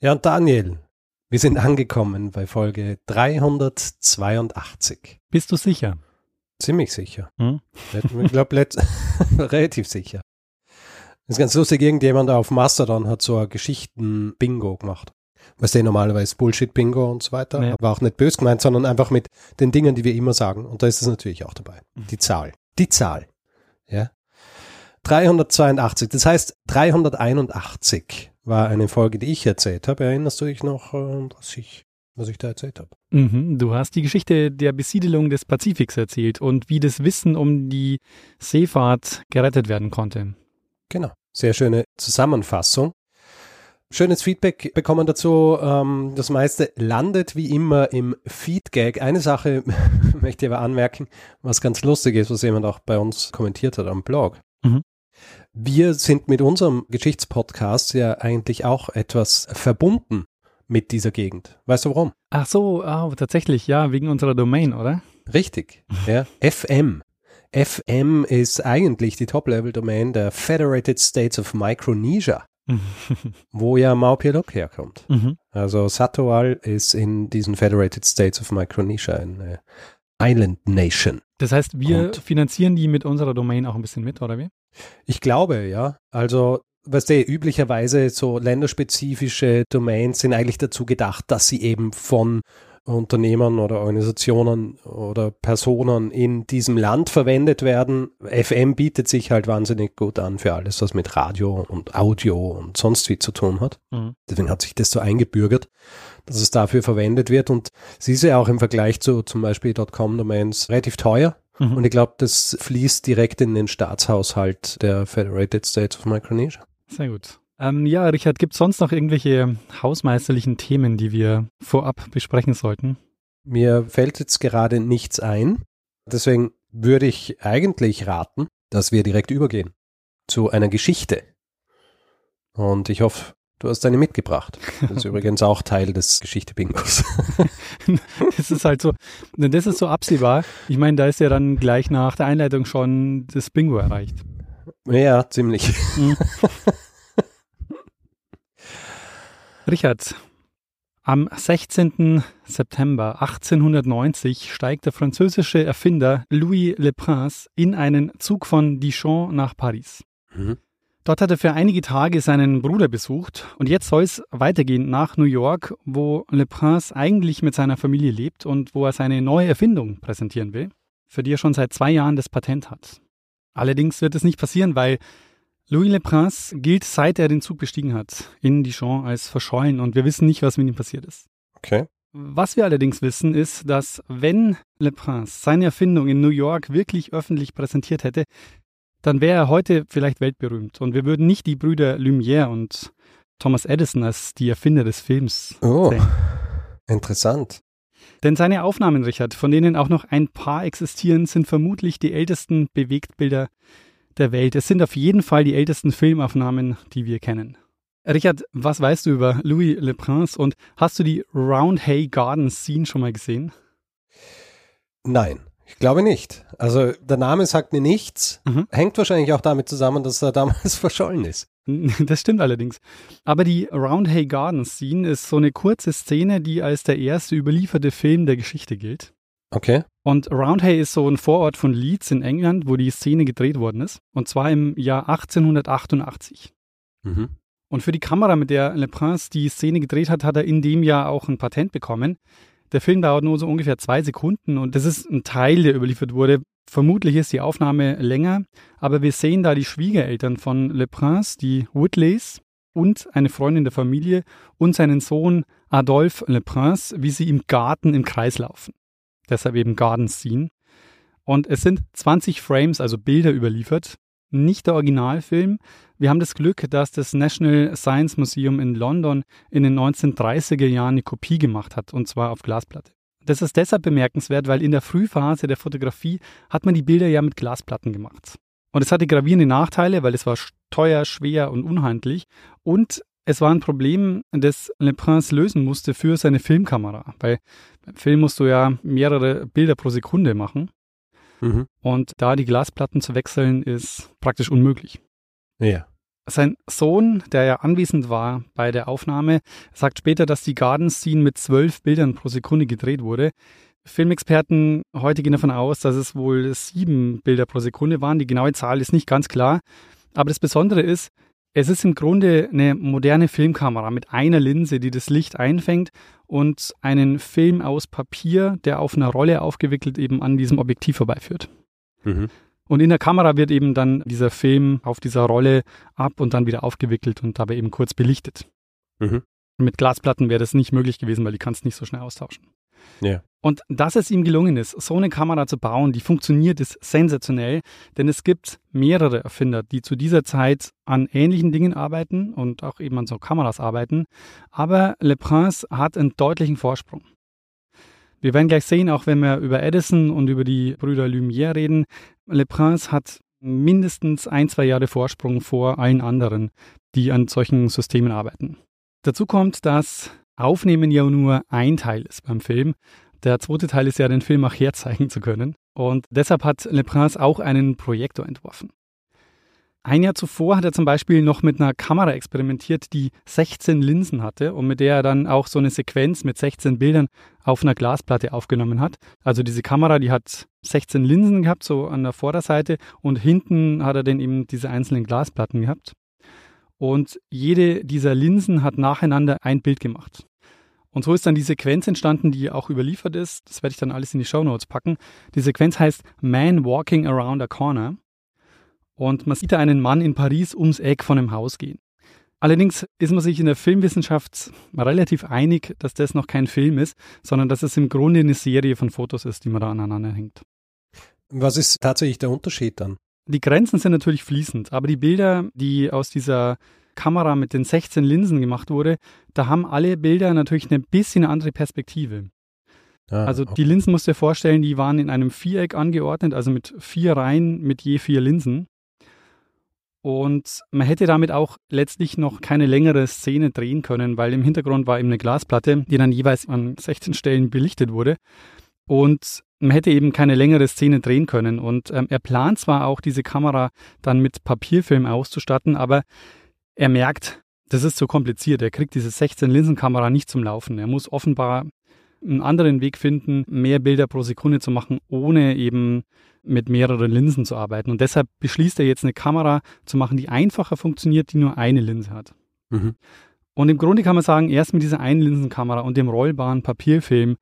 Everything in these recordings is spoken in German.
Ja, und Daniel, wir sind angekommen bei Folge 382. Bist du sicher? Ziemlich sicher. Hm? Ich glaube, relativ sicher. Das ist ganz lustig, irgendjemand auf Mastodon hat so ein Geschichten-Bingo gemacht. Was der normalerweise Bullshit-Bingo und so weiter, Ja. aber auch nicht bös gemeint, sondern einfach mit den Dingen, die wir immer sagen. Und da ist es natürlich auch dabei. Die Zahl. Die Zahl. Ja. 382. Das heißt, 381 war eine Folge, die ich erzählt habe. Erinnerst du dich noch, äh, was ich, was ich da erzählt habe? Mhm, du hast die Geschichte der Besiedelung des Pazifiks erzählt und wie das Wissen um die Seefahrt gerettet werden konnte. Genau. Sehr schöne Zusammenfassung. Schönes Feedback bekommen dazu. Ähm, das meiste landet wie immer im Feedgag. Eine Sache möchte ich aber anmerken, was ganz lustig ist, was jemand auch bei uns kommentiert hat am Blog. Mhm. Wir sind mit unserem Geschichtspodcast ja eigentlich auch etwas verbunden mit dieser Gegend. Weißt du warum? Ach so, ah, tatsächlich, ja, wegen unserer Domain, oder? Richtig. Ja. FM. FM ist eigentlich die Top-Level-Domain der Federated States of Micronesia, wo ja Maupilok herkommt. Mhm. Also Satoal ist in diesen Federated States of Micronesia eine Island Nation. Das heißt, wir Und- finanzieren die mit unserer Domain auch ein bisschen mit, oder wie? Ich glaube, ja. Also, weißt du, üblicherweise so länderspezifische Domains sind eigentlich dazu gedacht, dass sie eben von Unternehmern oder Organisationen oder Personen in diesem Land verwendet werden. FM bietet sich halt wahnsinnig gut an für alles, was mit Radio und Audio und sonst wie zu tun hat. Mhm. Deswegen hat sich das so eingebürgert, dass es dafür verwendet wird. Und sie ist ja auch im Vergleich zu zum Beispiel .com-Domains relativ teuer. Mhm. Und ich glaube, das fließt direkt in den Staatshaushalt der Federated States of Micronesia. Sehr gut. Ähm, ja, Richard, gibt es sonst noch irgendwelche hausmeisterlichen Themen, die wir vorab besprechen sollten? Mir fällt jetzt gerade nichts ein. Deswegen würde ich eigentlich raten, dass wir direkt übergehen zu einer Geschichte. Und ich hoffe, du hast eine mitgebracht. Das ist übrigens auch Teil des Geschichte-Bingos. Das ist halt so, das ist so absehbar. Ich meine, da ist ja dann gleich nach der Einleitung schon das Bingo erreicht. ja, ziemlich. Richard, am 16. September 1890 steigt der französische Erfinder Louis Le Prince in einen Zug von Dijon nach Paris. Mhm. Dort hat er für einige Tage seinen Bruder besucht und jetzt soll es weitergehen nach New York, wo Le Prince eigentlich mit seiner Familie lebt und wo er seine neue Erfindung präsentieren will, für die er schon seit zwei Jahren das Patent hat. Allerdings wird es nicht passieren, weil Louis Le Prince gilt, seit er den Zug bestiegen hat, in Dijon als verschollen und wir wissen nicht, was mit ihm passiert ist. Okay. Was wir allerdings wissen, ist, dass wenn Le Prince seine Erfindung in New York wirklich öffentlich präsentiert hätte, dann wäre er heute vielleicht weltberühmt und wir würden nicht die Brüder Lumière und Thomas Edison als die Erfinder des Films Oh, sehen. interessant. Denn seine Aufnahmen, Richard, von denen auch noch ein paar existieren, sind vermutlich die ältesten Bewegtbilder der Welt. Es sind auf jeden Fall die ältesten Filmaufnahmen, die wir kennen. Richard, was weißt du über Louis Le Prince und hast du die Roundhay Garden Scene schon mal gesehen? Nein, ich glaube nicht. Also der Name sagt mir nichts. Mhm. Hängt wahrscheinlich auch damit zusammen, dass er damals verschollen ist. Das stimmt allerdings. Aber die Roundhay Garden Scene ist so eine kurze Szene, die als der erste überlieferte Film der Geschichte gilt. Okay. Und Roundhay ist so ein Vorort von Leeds in England, wo die Szene gedreht worden ist. Und zwar im Jahr 1888. Mhm. Und für die Kamera, mit der Le Prince die Szene gedreht hat, hat er in dem Jahr auch ein Patent bekommen. Der Film dauert nur so ungefähr zwei Sekunden und das ist ein Teil, der überliefert wurde. Vermutlich ist die Aufnahme länger, aber wir sehen da die Schwiegereltern von Le Prince, die Whitleys und eine Freundin der Familie und seinen Sohn Adolphe Le Prince, wie sie im Garten im Kreis laufen. Deshalb eben Garden Scene. Und es sind 20 Frames, also Bilder überliefert. Nicht der Originalfilm. Wir haben das Glück, dass das National Science Museum in London in den 1930er Jahren eine Kopie gemacht hat, und zwar auf Glasplatte. Das ist deshalb bemerkenswert, weil in der Frühphase der Fotografie hat man die Bilder ja mit Glasplatten gemacht. Und es hatte gravierende Nachteile, weil es war teuer, schwer und unhandlich. Und es war ein Problem, das Le Prince lösen musste für seine Filmkamera. Weil beim Film musst du ja mehrere Bilder pro Sekunde machen. Mhm. Und da die Glasplatten zu wechseln, ist praktisch unmöglich. Ja. Sein Sohn, der ja anwesend war bei der Aufnahme, sagt später, dass die Garden Scene mit zwölf Bildern pro Sekunde gedreht wurde. Filmexperten heute gehen davon aus, dass es wohl sieben Bilder pro Sekunde waren. Die genaue Zahl ist nicht ganz klar. Aber das Besondere ist, es ist im Grunde eine moderne Filmkamera mit einer Linse, die das Licht einfängt und einen Film aus Papier, der auf einer Rolle aufgewickelt eben an diesem Objektiv vorbeiführt. Mhm. Und in der Kamera wird eben dann dieser Film auf dieser Rolle ab und dann wieder aufgewickelt und dabei eben kurz belichtet. Mhm. Mit Glasplatten wäre das nicht möglich gewesen, weil die kannst nicht so schnell austauschen. Ja. Und dass es ihm gelungen ist, so eine Kamera zu bauen, die funktioniert, ist sensationell, denn es gibt mehrere Erfinder, die zu dieser Zeit an ähnlichen Dingen arbeiten und auch eben an so Kameras arbeiten. Aber Le Prince hat einen deutlichen Vorsprung. Wir werden gleich sehen, auch wenn wir über Edison und über die Brüder Lumière reden, Le Prince hat mindestens ein, zwei Jahre Vorsprung vor allen anderen, die an solchen Systemen arbeiten. Dazu kommt, dass Aufnehmen ja nur ein Teil ist beim Film. Der zweite Teil ist ja, den Film auch herzeigen zu können. Und deshalb hat Le Prince auch einen Projektor entworfen. Ein Jahr zuvor hat er zum Beispiel noch mit einer Kamera experimentiert, die 16 Linsen hatte und mit der er dann auch so eine Sequenz mit 16 Bildern auf einer Glasplatte aufgenommen hat. Also diese Kamera, die hat 16 Linsen gehabt, so an der Vorderseite und hinten hat er dann eben diese einzelnen Glasplatten gehabt. Und jede dieser Linsen hat nacheinander ein Bild gemacht. Und so ist dann die Sequenz entstanden, die auch überliefert ist. Das werde ich dann alles in die Show Notes packen. Die Sequenz heißt Man Walking Around a Corner. Und man sieht da einen Mann in Paris ums Eck von einem Haus gehen. Allerdings ist man sich in der Filmwissenschaft relativ einig, dass das noch kein Film ist, sondern dass es im Grunde eine Serie von Fotos ist, die man da aneinander hängt. Was ist tatsächlich der Unterschied dann? Die Grenzen sind natürlich fließend, aber die Bilder, die aus dieser Kamera mit den 16 Linsen gemacht wurde, da haben alle Bilder natürlich eine bisschen andere Perspektive. Ah, also okay. die Linsen musst du dir vorstellen, die waren in einem Viereck angeordnet, also mit vier Reihen mit je vier Linsen. Und man hätte damit auch letztlich noch keine längere Szene drehen können, weil im Hintergrund war eben eine Glasplatte, die dann jeweils an 16 Stellen belichtet wurde. Und man hätte eben keine längere Szene drehen können. Und ähm, er plant zwar auch, diese Kamera dann mit Papierfilm auszustatten, aber er merkt, das ist zu kompliziert. Er kriegt diese 16-Linsen-Kamera nicht zum Laufen. Er muss offenbar einen anderen Weg finden, mehr Bilder pro Sekunde zu machen, ohne eben mit mehreren Linsen zu arbeiten. Und deshalb beschließt er jetzt eine Kamera zu machen, die einfacher funktioniert, die nur eine Linse hat. Mhm. Und im Grunde kann man sagen, erst mit dieser Einlinsenkamera und dem rollbaren Papierfilm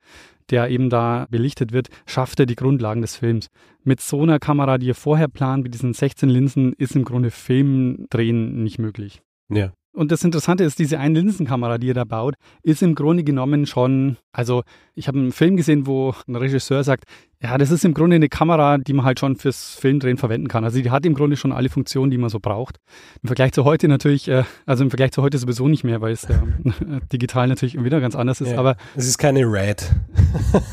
der eben da belichtet wird, schafft er die Grundlagen des Films. Mit so einer Kamera, die er vorher plant, mit diesen 16 Linsen, ist im Grunde Filmdrehen nicht möglich. Ja. Und das Interessante ist, diese Einlinsenkamera, die er da baut, ist im Grunde genommen schon, also ich habe einen Film gesehen, wo ein Regisseur sagt, ja, das ist im Grunde eine Kamera, die man halt schon fürs Filmdrehen verwenden kann. Also die hat im Grunde schon alle Funktionen, die man so braucht. Im Vergleich zu heute natürlich, äh, also im Vergleich zu heute sowieso nicht mehr, weil es äh, digital natürlich wieder ganz anders ist. Ja, aber es ist keine Red.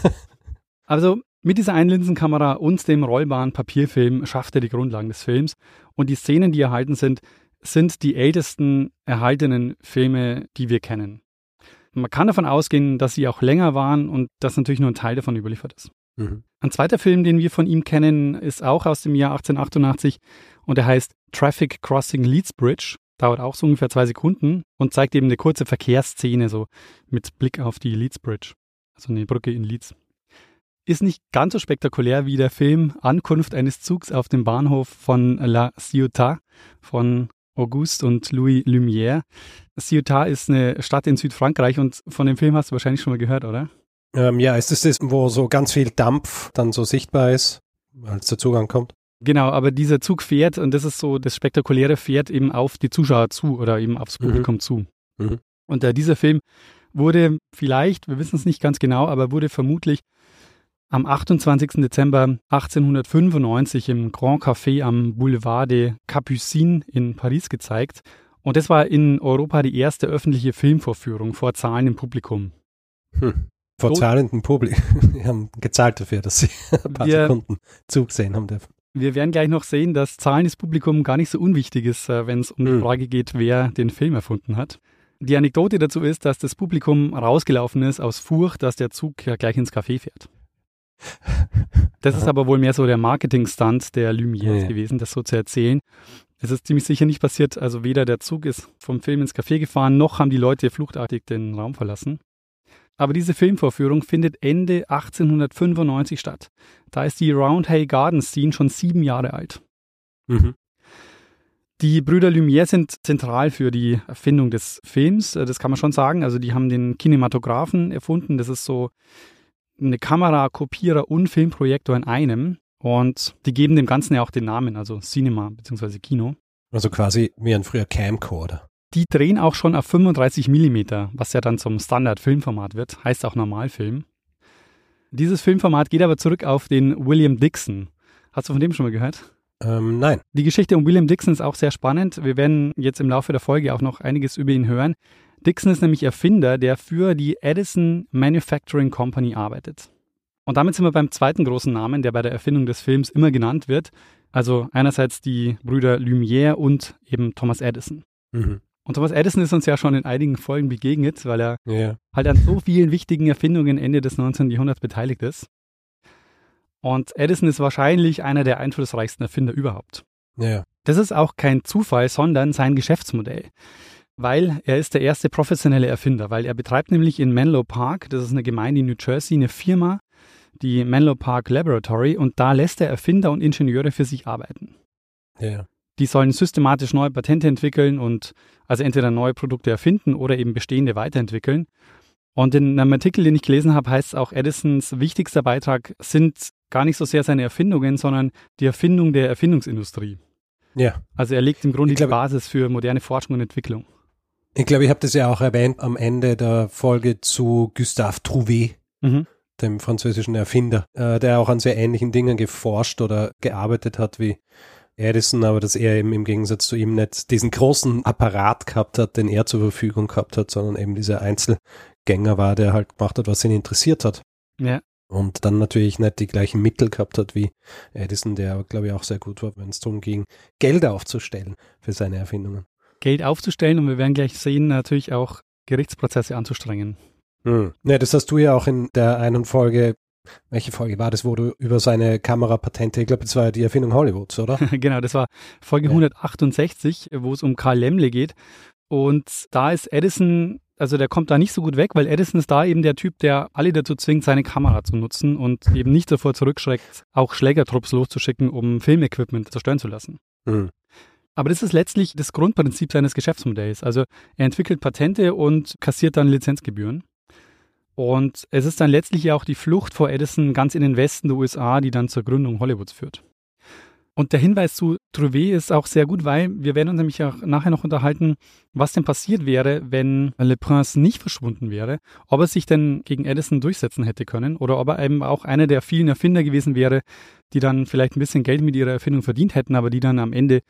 also mit dieser Einlinsenkamera und dem rollbaren Papierfilm schafft er die Grundlagen des Films. Und die Szenen, die erhalten sind, sind die ältesten erhaltenen Filme, die wir kennen. Man kann davon ausgehen, dass sie auch länger waren und dass natürlich nur ein Teil davon überliefert ist. Mhm. Ein zweiter Film, den wir von ihm kennen, ist auch aus dem Jahr 1888 und er heißt Traffic Crossing Leeds Bridge. Dauert auch so ungefähr zwei Sekunden und zeigt eben eine kurze Verkehrsszene, so mit Blick auf die Leeds Bridge, also eine Brücke in Leeds. Ist nicht ganz so spektakulär wie der Film Ankunft eines Zugs auf dem Bahnhof von La Ciotat von Auguste und Louis Lumière. Ciotat ist eine Stadt in Südfrankreich und von dem Film hast du wahrscheinlich schon mal gehört, oder? Ähm, ja, ist das das, wo so ganz viel Dampf dann so sichtbar ist, als der Zugang kommt? Genau, aber dieser Zug fährt und das ist so das Spektakuläre, fährt eben auf die Zuschauer zu oder eben aufs mhm. Publikum mhm. zu. Mhm. Und äh, dieser Film wurde vielleicht, wir wissen es nicht ganz genau, aber wurde vermutlich am 28. Dezember 1895 im Grand Café am Boulevard des Capucines in Paris gezeigt. Und das war in Europa die erste öffentliche Filmvorführung vor zahlendem Publikum. Hm. Vor so, zahlendem Publikum. Die haben gezahlt dafür, dass sie ein paar wir, Sekunden zugesehen haben dürfen. Wir werden gleich noch sehen, dass zahlendes Publikum gar nicht so unwichtig ist, äh, wenn es um hm. die Frage geht, wer den Film erfunden hat. Die Anekdote dazu ist, dass das Publikum rausgelaufen ist aus Furcht, dass der Zug ja gleich ins Café fährt. Das ist aber wohl mehr so der Marketing-Stunt der Lumière ja. gewesen, das so zu erzählen. Es ist ziemlich sicher nicht passiert, also weder der Zug ist vom Film ins Café gefahren, noch haben die Leute fluchtartig den Raum verlassen. Aber diese Filmvorführung findet Ende 1895 statt. Da ist die Roundhay Garden Scene schon sieben Jahre alt. Mhm. Die Brüder Lumière sind zentral für die Erfindung des Films, das kann man schon sagen. Also die haben den Kinematographen erfunden. Das ist so eine Kamera, Kopierer und Filmprojektor in einem. Und die geben dem Ganzen ja auch den Namen, also Cinema bzw. Kino. Also quasi wie ein früher Camcorder. Die drehen auch schon auf 35 mm, was ja dann zum Standard-Filmformat wird, heißt auch Normalfilm. Dieses Filmformat geht aber zurück auf den William Dixon. Hast du von dem schon mal gehört? Ähm, nein. Die Geschichte um William Dixon ist auch sehr spannend. Wir werden jetzt im Laufe der Folge auch noch einiges über ihn hören. Dixon ist nämlich Erfinder, der für die Edison Manufacturing Company arbeitet. Und damit sind wir beim zweiten großen Namen, der bei der Erfindung des Films immer genannt wird. Also einerseits die Brüder Lumière und eben Thomas Edison. Mhm. Und Thomas Edison ist uns ja schon in einigen Folgen begegnet, weil er ja. halt an so vielen wichtigen Erfindungen Ende des 19. Jahrhunderts beteiligt ist. Und Edison ist wahrscheinlich einer der einflussreichsten Erfinder überhaupt. Ja. Das ist auch kein Zufall, sondern sein Geschäftsmodell. Weil er ist der erste professionelle Erfinder, weil er betreibt nämlich in Menlo Park, das ist eine Gemeinde in New Jersey, eine Firma, die Menlo Park Laboratory, und da lässt er Erfinder und Ingenieure für sich arbeiten. Ja. Die sollen systematisch neue Patente entwickeln und also entweder neue Produkte erfinden oder eben bestehende weiterentwickeln. Und in einem Artikel, den ich gelesen habe, heißt es auch, Edisons wichtigster Beitrag sind gar nicht so sehr seine Erfindungen, sondern die Erfindung der Erfindungsindustrie. Ja. Also er legt im Grunde glaub, die Basis für moderne Forschung und Entwicklung. Ich glaube, ich habe das ja auch erwähnt am Ende der Folge zu Gustave Trouvé, mhm. dem französischen Erfinder, äh, der auch an sehr ähnlichen Dingen geforscht oder gearbeitet hat wie Edison, aber dass er eben im Gegensatz zu ihm nicht diesen großen Apparat gehabt hat, den er zur Verfügung gehabt hat, sondern eben dieser Einzelgänger war, der halt gemacht hat, was ihn interessiert hat. Ja. Und dann natürlich nicht die gleichen Mittel gehabt hat wie Edison, der glaube ich auch sehr gut war, wenn es darum ging, Geld aufzustellen für seine Erfindungen. Geld aufzustellen und wir werden gleich sehen, natürlich auch Gerichtsprozesse anzustrengen. Hm. Ja, das hast du ja auch in der einen Folge welche Folge war das, wo du über seine Kamerapatente, ich glaube, das war ja die Erfindung Hollywoods, oder? genau, das war Folge ja. 168, wo es um Karl Lemle geht. Und da ist Edison, also der kommt da nicht so gut weg, weil Edison ist da eben der Typ, der alle dazu zwingt, seine Kamera zu nutzen und eben nicht davor zurückschreckt, auch Schlägertrupps loszuschicken, um Filmequipment zerstören zu lassen. Mhm. Aber das ist letztlich das Grundprinzip seines Geschäftsmodells. Also er entwickelt Patente und kassiert dann Lizenzgebühren. Und es ist dann letztlich ja auch die Flucht vor Edison ganz in den Westen der USA, die dann zur Gründung Hollywoods führt. Und der Hinweis zu Trouvé ist auch sehr gut, weil wir werden uns nämlich auch nachher noch unterhalten, was denn passiert wäre, wenn Le Prince nicht verschwunden wäre, ob er sich denn gegen Edison durchsetzen hätte können oder ob er eben auch einer der vielen Erfinder gewesen wäre, die dann vielleicht ein bisschen Geld mit ihrer Erfindung verdient hätten, aber die dann am Ende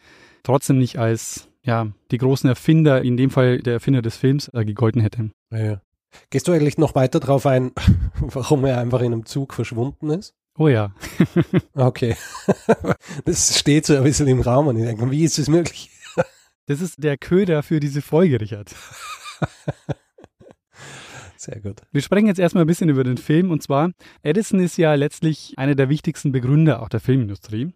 trotzdem nicht als ja, die großen Erfinder, in dem Fall der Erfinder des Films, äh, gegolten hätten. Ja. Gehst du eigentlich noch weiter darauf ein, warum er einfach in einem Zug verschwunden ist? Oh ja. okay. Das steht so ein bisschen im Raum und ich denke, wie ist das möglich? Das ist der Köder für diese Folge, Richard. Sehr gut. Wir sprechen jetzt erstmal ein bisschen über den Film und zwar, Edison ist ja letztlich einer der wichtigsten Begründer auch der Filmindustrie.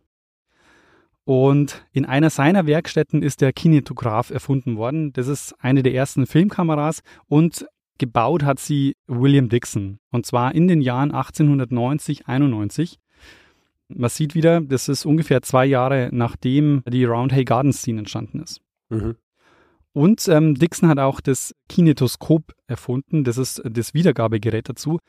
Und in einer seiner Werkstätten ist der Kinetograph erfunden worden. Das ist eine der ersten Filmkameras und Gebaut hat sie William Dixon und zwar in den Jahren 1890, 91. Man sieht wieder, das ist ungefähr zwei Jahre nachdem die Roundhay Garden Scene entstanden ist. Mhm. Und ähm, Dixon hat auch das Kinetoskop erfunden, das ist das Wiedergabegerät dazu.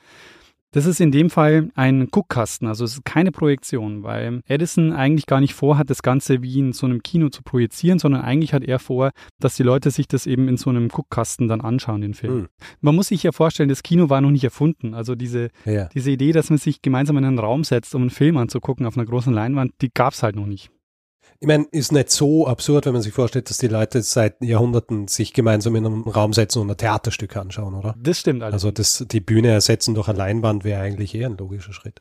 Das ist in dem Fall ein Guckkasten, also es ist keine Projektion, weil Edison eigentlich gar nicht vorhat, das Ganze wie in so einem Kino zu projizieren, sondern eigentlich hat er vor, dass die Leute sich das eben in so einem Guckkasten dann anschauen, den Film. Hm. Man muss sich ja vorstellen, das Kino war noch nicht erfunden. Also diese, ja. diese Idee, dass man sich gemeinsam in einen Raum setzt, um einen Film anzugucken auf einer großen Leinwand, die gab es halt noch nicht. Ich meine, ist nicht so absurd, wenn man sich vorstellt, dass die Leute seit Jahrhunderten sich gemeinsam in einem Raum setzen und ein Theaterstück anschauen, oder? Das stimmt. Allerdings. Also das, die Bühne ersetzen durch eine Leinwand wäre eigentlich eher ein logischer Schritt.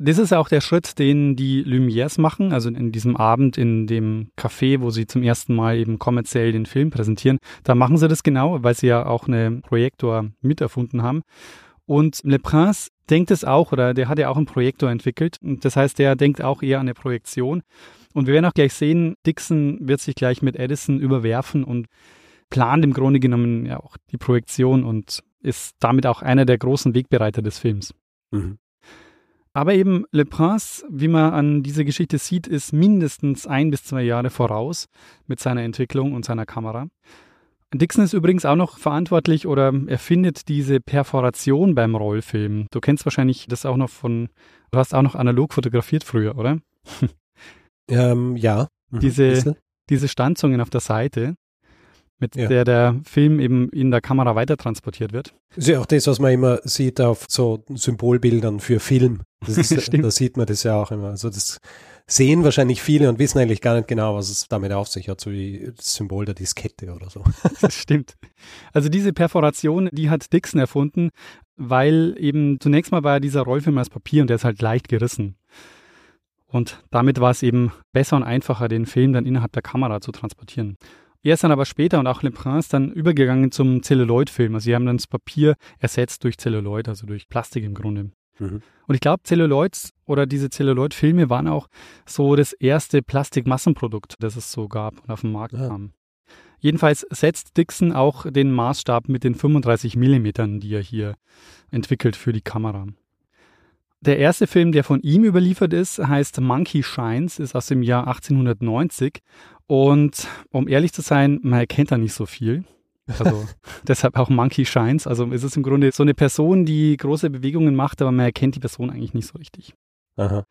Das ist auch der Schritt, den die Lumières machen, also in diesem Abend in dem Café, wo sie zum ersten Mal eben kommerziell den Film präsentieren. Da machen sie das genau, weil sie ja auch einen Projektor miterfunden haben. Und Le Prince denkt es auch, oder der hat ja auch einen Projektor entwickelt. Und das heißt, der denkt auch eher an eine Projektion. Und wir werden auch gleich sehen, Dixon wird sich gleich mit Edison überwerfen und plant im Grunde genommen ja auch die Projektion und ist damit auch einer der großen Wegbereiter des Films. Mhm. Aber eben Le Prince, wie man an dieser Geschichte sieht, ist mindestens ein bis zwei Jahre voraus mit seiner Entwicklung und seiner Kamera. Dixon ist übrigens auch noch verantwortlich oder erfindet diese Perforation beim Rollfilm. Du kennst wahrscheinlich das auch noch von, du hast auch noch analog fotografiert früher, oder? Ähm, ja. Mhm. Diese, diese Stanzungen auf der Seite, mit ja. der der Film eben in der Kamera weiter transportiert wird. Das ist ja auch das, was man immer sieht auf so Symbolbildern für Film. Ist, da sieht man das ja auch immer. Also das sehen wahrscheinlich viele und wissen eigentlich gar nicht genau, was es damit auf sich hat, so wie das Symbol der Diskette oder so. Das stimmt. Also diese Perforation, die hat Dixon erfunden, weil eben zunächst mal war dieser Rollfilm als Papier und der ist halt leicht gerissen. Und damit war es eben besser und einfacher, den Film dann innerhalb der Kamera zu transportieren. Er ist dann aber später und auch Le Prince dann übergegangen zum Celluloid-Film. Also sie haben dann das Papier ersetzt durch Celluloid, also durch Plastik im Grunde. Mhm. Und ich glaube, Celluloids oder diese Celluloid-Filme waren auch so das erste Plastikmassenprodukt, das es so gab und auf den Markt ja. kam. Jedenfalls setzt Dixon auch den Maßstab mit den 35 Millimetern, die er hier entwickelt für die Kamera. Der erste Film, der von ihm überliefert ist, heißt Monkey Shines, ist aus dem Jahr 1890. Und um ehrlich zu sein, man erkennt da nicht so viel. Also deshalb auch Monkey Shines. Also es ist im Grunde so eine Person, die große Bewegungen macht, aber man erkennt die Person eigentlich nicht so richtig. Aha.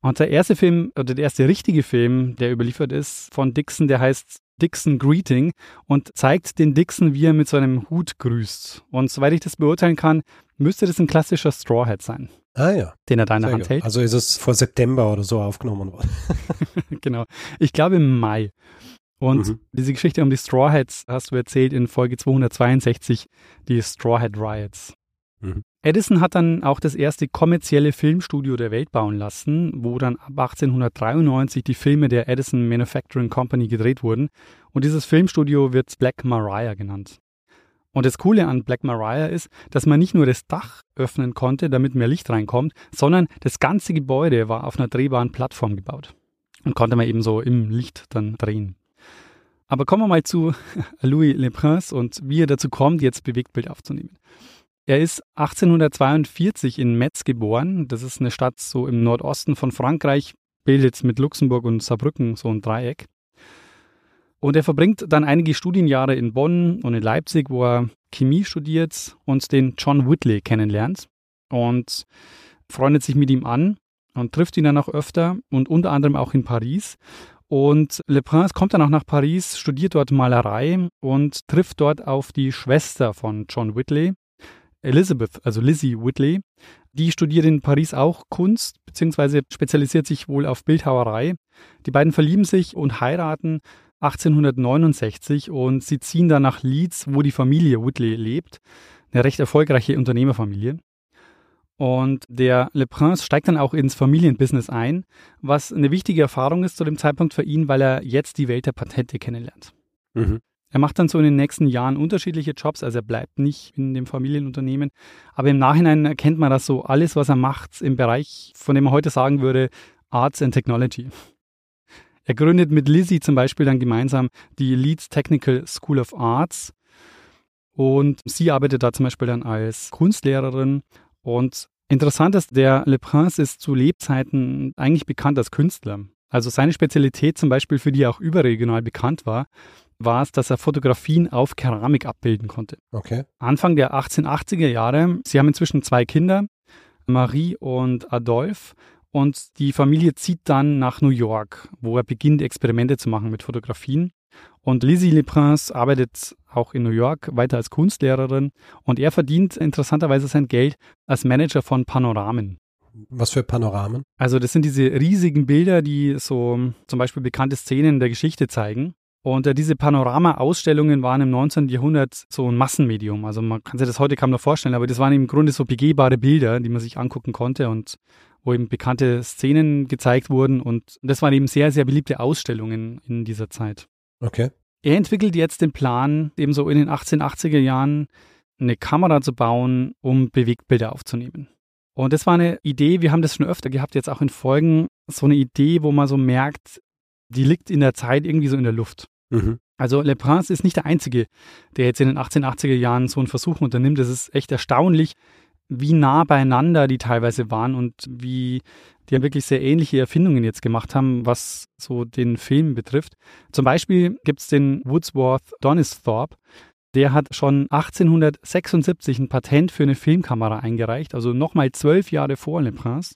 Und der erste Film, oder der erste richtige Film, der überliefert ist von Dixon, der heißt Dixon Greeting und zeigt den Dixon, wie er mit so einem Hut grüßt. Und soweit ich das beurteilen kann, müsste das ein klassischer Straw Hat sein. Ah ja. Den er da in der Hand gut. hält. Also ist es vor September oder so aufgenommen worden. genau. Ich glaube im Mai. Und mhm. diese Geschichte um die Straw Hats hast du erzählt in Folge 262, die Straw Hat Riots. Mhm. Edison hat dann auch das erste kommerzielle Filmstudio der Welt bauen lassen, wo dann ab 1893 die Filme der Edison Manufacturing Company gedreht wurden. Und dieses Filmstudio wird Black Maria genannt. Und das Coole an Black Maria ist, dass man nicht nur das Dach öffnen konnte, damit mehr Licht reinkommt, sondern das ganze Gebäude war auf einer drehbaren Plattform gebaut. Und konnte man eben so im Licht dann drehen. Aber kommen wir mal zu Louis Le Prince und wie er dazu kommt, jetzt Bewegtbild aufzunehmen. Er ist 1842 in Metz geboren. Das ist eine Stadt so im Nordosten von Frankreich, bildet mit Luxemburg und Saarbrücken so ein Dreieck. Und er verbringt dann einige Studienjahre in Bonn und in Leipzig, wo er Chemie studiert und den John Whitley kennenlernt und freundet sich mit ihm an und trifft ihn dann auch öfter und unter anderem auch in Paris. Und Le Prince kommt dann auch nach Paris, studiert dort Malerei und trifft dort auf die Schwester von John Whitley, Elizabeth, also Lizzie Whitley. Die studiert in Paris auch Kunst, beziehungsweise spezialisiert sich wohl auf Bildhauerei. Die beiden verlieben sich und heiraten 1869 und sie ziehen dann nach Leeds, wo die Familie Whitley lebt. Eine recht erfolgreiche Unternehmerfamilie. Und der Le Prince steigt dann auch ins Familienbusiness ein, was eine wichtige Erfahrung ist zu dem Zeitpunkt für ihn, weil er jetzt die Welt der Patente kennenlernt. Mhm. Er macht dann so in den nächsten Jahren unterschiedliche Jobs, also er bleibt nicht in dem Familienunternehmen. Aber im Nachhinein erkennt man, dass so alles, was er macht, im Bereich, von dem er heute sagen würde, Arts and Technology. Er gründet mit Lizzie zum Beispiel dann gemeinsam die Leeds Technical School of Arts und sie arbeitet da zum Beispiel dann als Kunstlehrerin und interessant ist, der Le Prince ist zu Lebzeiten eigentlich bekannt als Künstler. Also seine Spezialität zum Beispiel, für die er auch überregional bekannt war, war es, dass er Fotografien auf Keramik abbilden konnte. Okay. Anfang der 1880er Jahre, sie haben inzwischen zwei Kinder, Marie und Adolphe. Und die Familie zieht dann nach New York, wo er beginnt, Experimente zu machen mit Fotografien. Und Lizzie Leprince arbeitet auch in New York weiter als Kunstlehrerin und er verdient interessanterweise sein Geld als Manager von Panoramen. Was für Panoramen? Also das sind diese riesigen Bilder, die so zum Beispiel bekannte Szenen der Geschichte zeigen. Und äh, diese Panorama-Ausstellungen waren im 19. Jahrhundert so ein Massenmedium. Also man kann sich das heute kaum noch vorstellen, aber das waren im Grunde so begehbare Bilder, die man sich angucken konnte und wo eben bekannte Szenen gezeigt wurden. Und das waren eben sehr, sehr beliebte Ausstellungen in dieser Zeit. Okay. Er entwickelt jetzt den Plan, eben so in den 1880er Jahren eine Kamera zu bauen, um Bewegtbilder aufzunehmen. Und das war eine Idee, wir haben das schon öfter gehabt, jetzt auch in Folgen, so eine Idee, wo man so merkt, die liegt in der Zeit irgendwie so in der Luft. Mhm. Also Le Prince ist nicht der Einzige, der jetzt in den 1880er Jahren so einen Versuch unternimmt. Es ist echt erstaunlich, wie nah beieinander die teilweise waren und wie die haben wirklich sehr ähnliche Erfindungen jetzt gemacht haben, was so den Film betrifft. Zum Beispiel gibt es den Woodsworth Donisthorpe, der hat schon 1876 ein Patent für eine Filmkamera eingereicht, also nochmal zwölf Jahre vor Le Prince.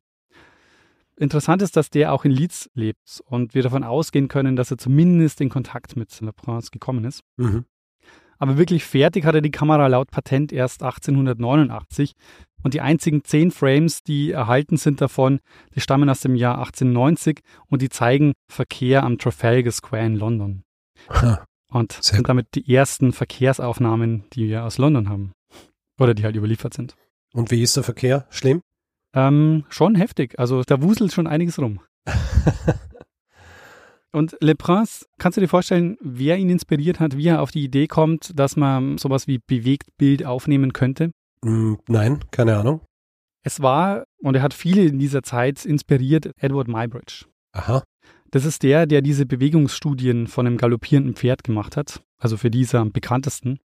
Interessant ist, dass der auch in Leeds lebt und wir davon ausgehen können, dass er zumindest in Kontakt mit Le Prince gekommen ist. Mhm. Aber wirklich fertig hat er die Kamera laut Patent erst 1889 und die einzigen zehn Frames, die erhalten sind davon, die stammen aus dem Jahr 1890 und die zeigen Verkehr am Trafalgar Square in London. Ha. Und sind damit die ersten Verkehrsaufnahmen, die wir aus London haben. Oder die halt überliefert sind. Und wie ist der Verkehr? Schlimm? Ähm, schon heftig. Also da wuselt schon einiges rum. Und Le Prince, kannst du dir vorstellen, wer ihn inspiriert hat, wie er auf die Idee kommt, dass man sowas wie Bewegtbild aufnehmen könnte? Hm, Nein, keine Ahnung. Es war, und er hat viele in dieser Zeit inspiriert, Edward Muybridge. Aha. Das ist der, der diese Bewegungsstudien von einem galoppierenden Pferd gemacht hat. Also für diese am bekanntesten.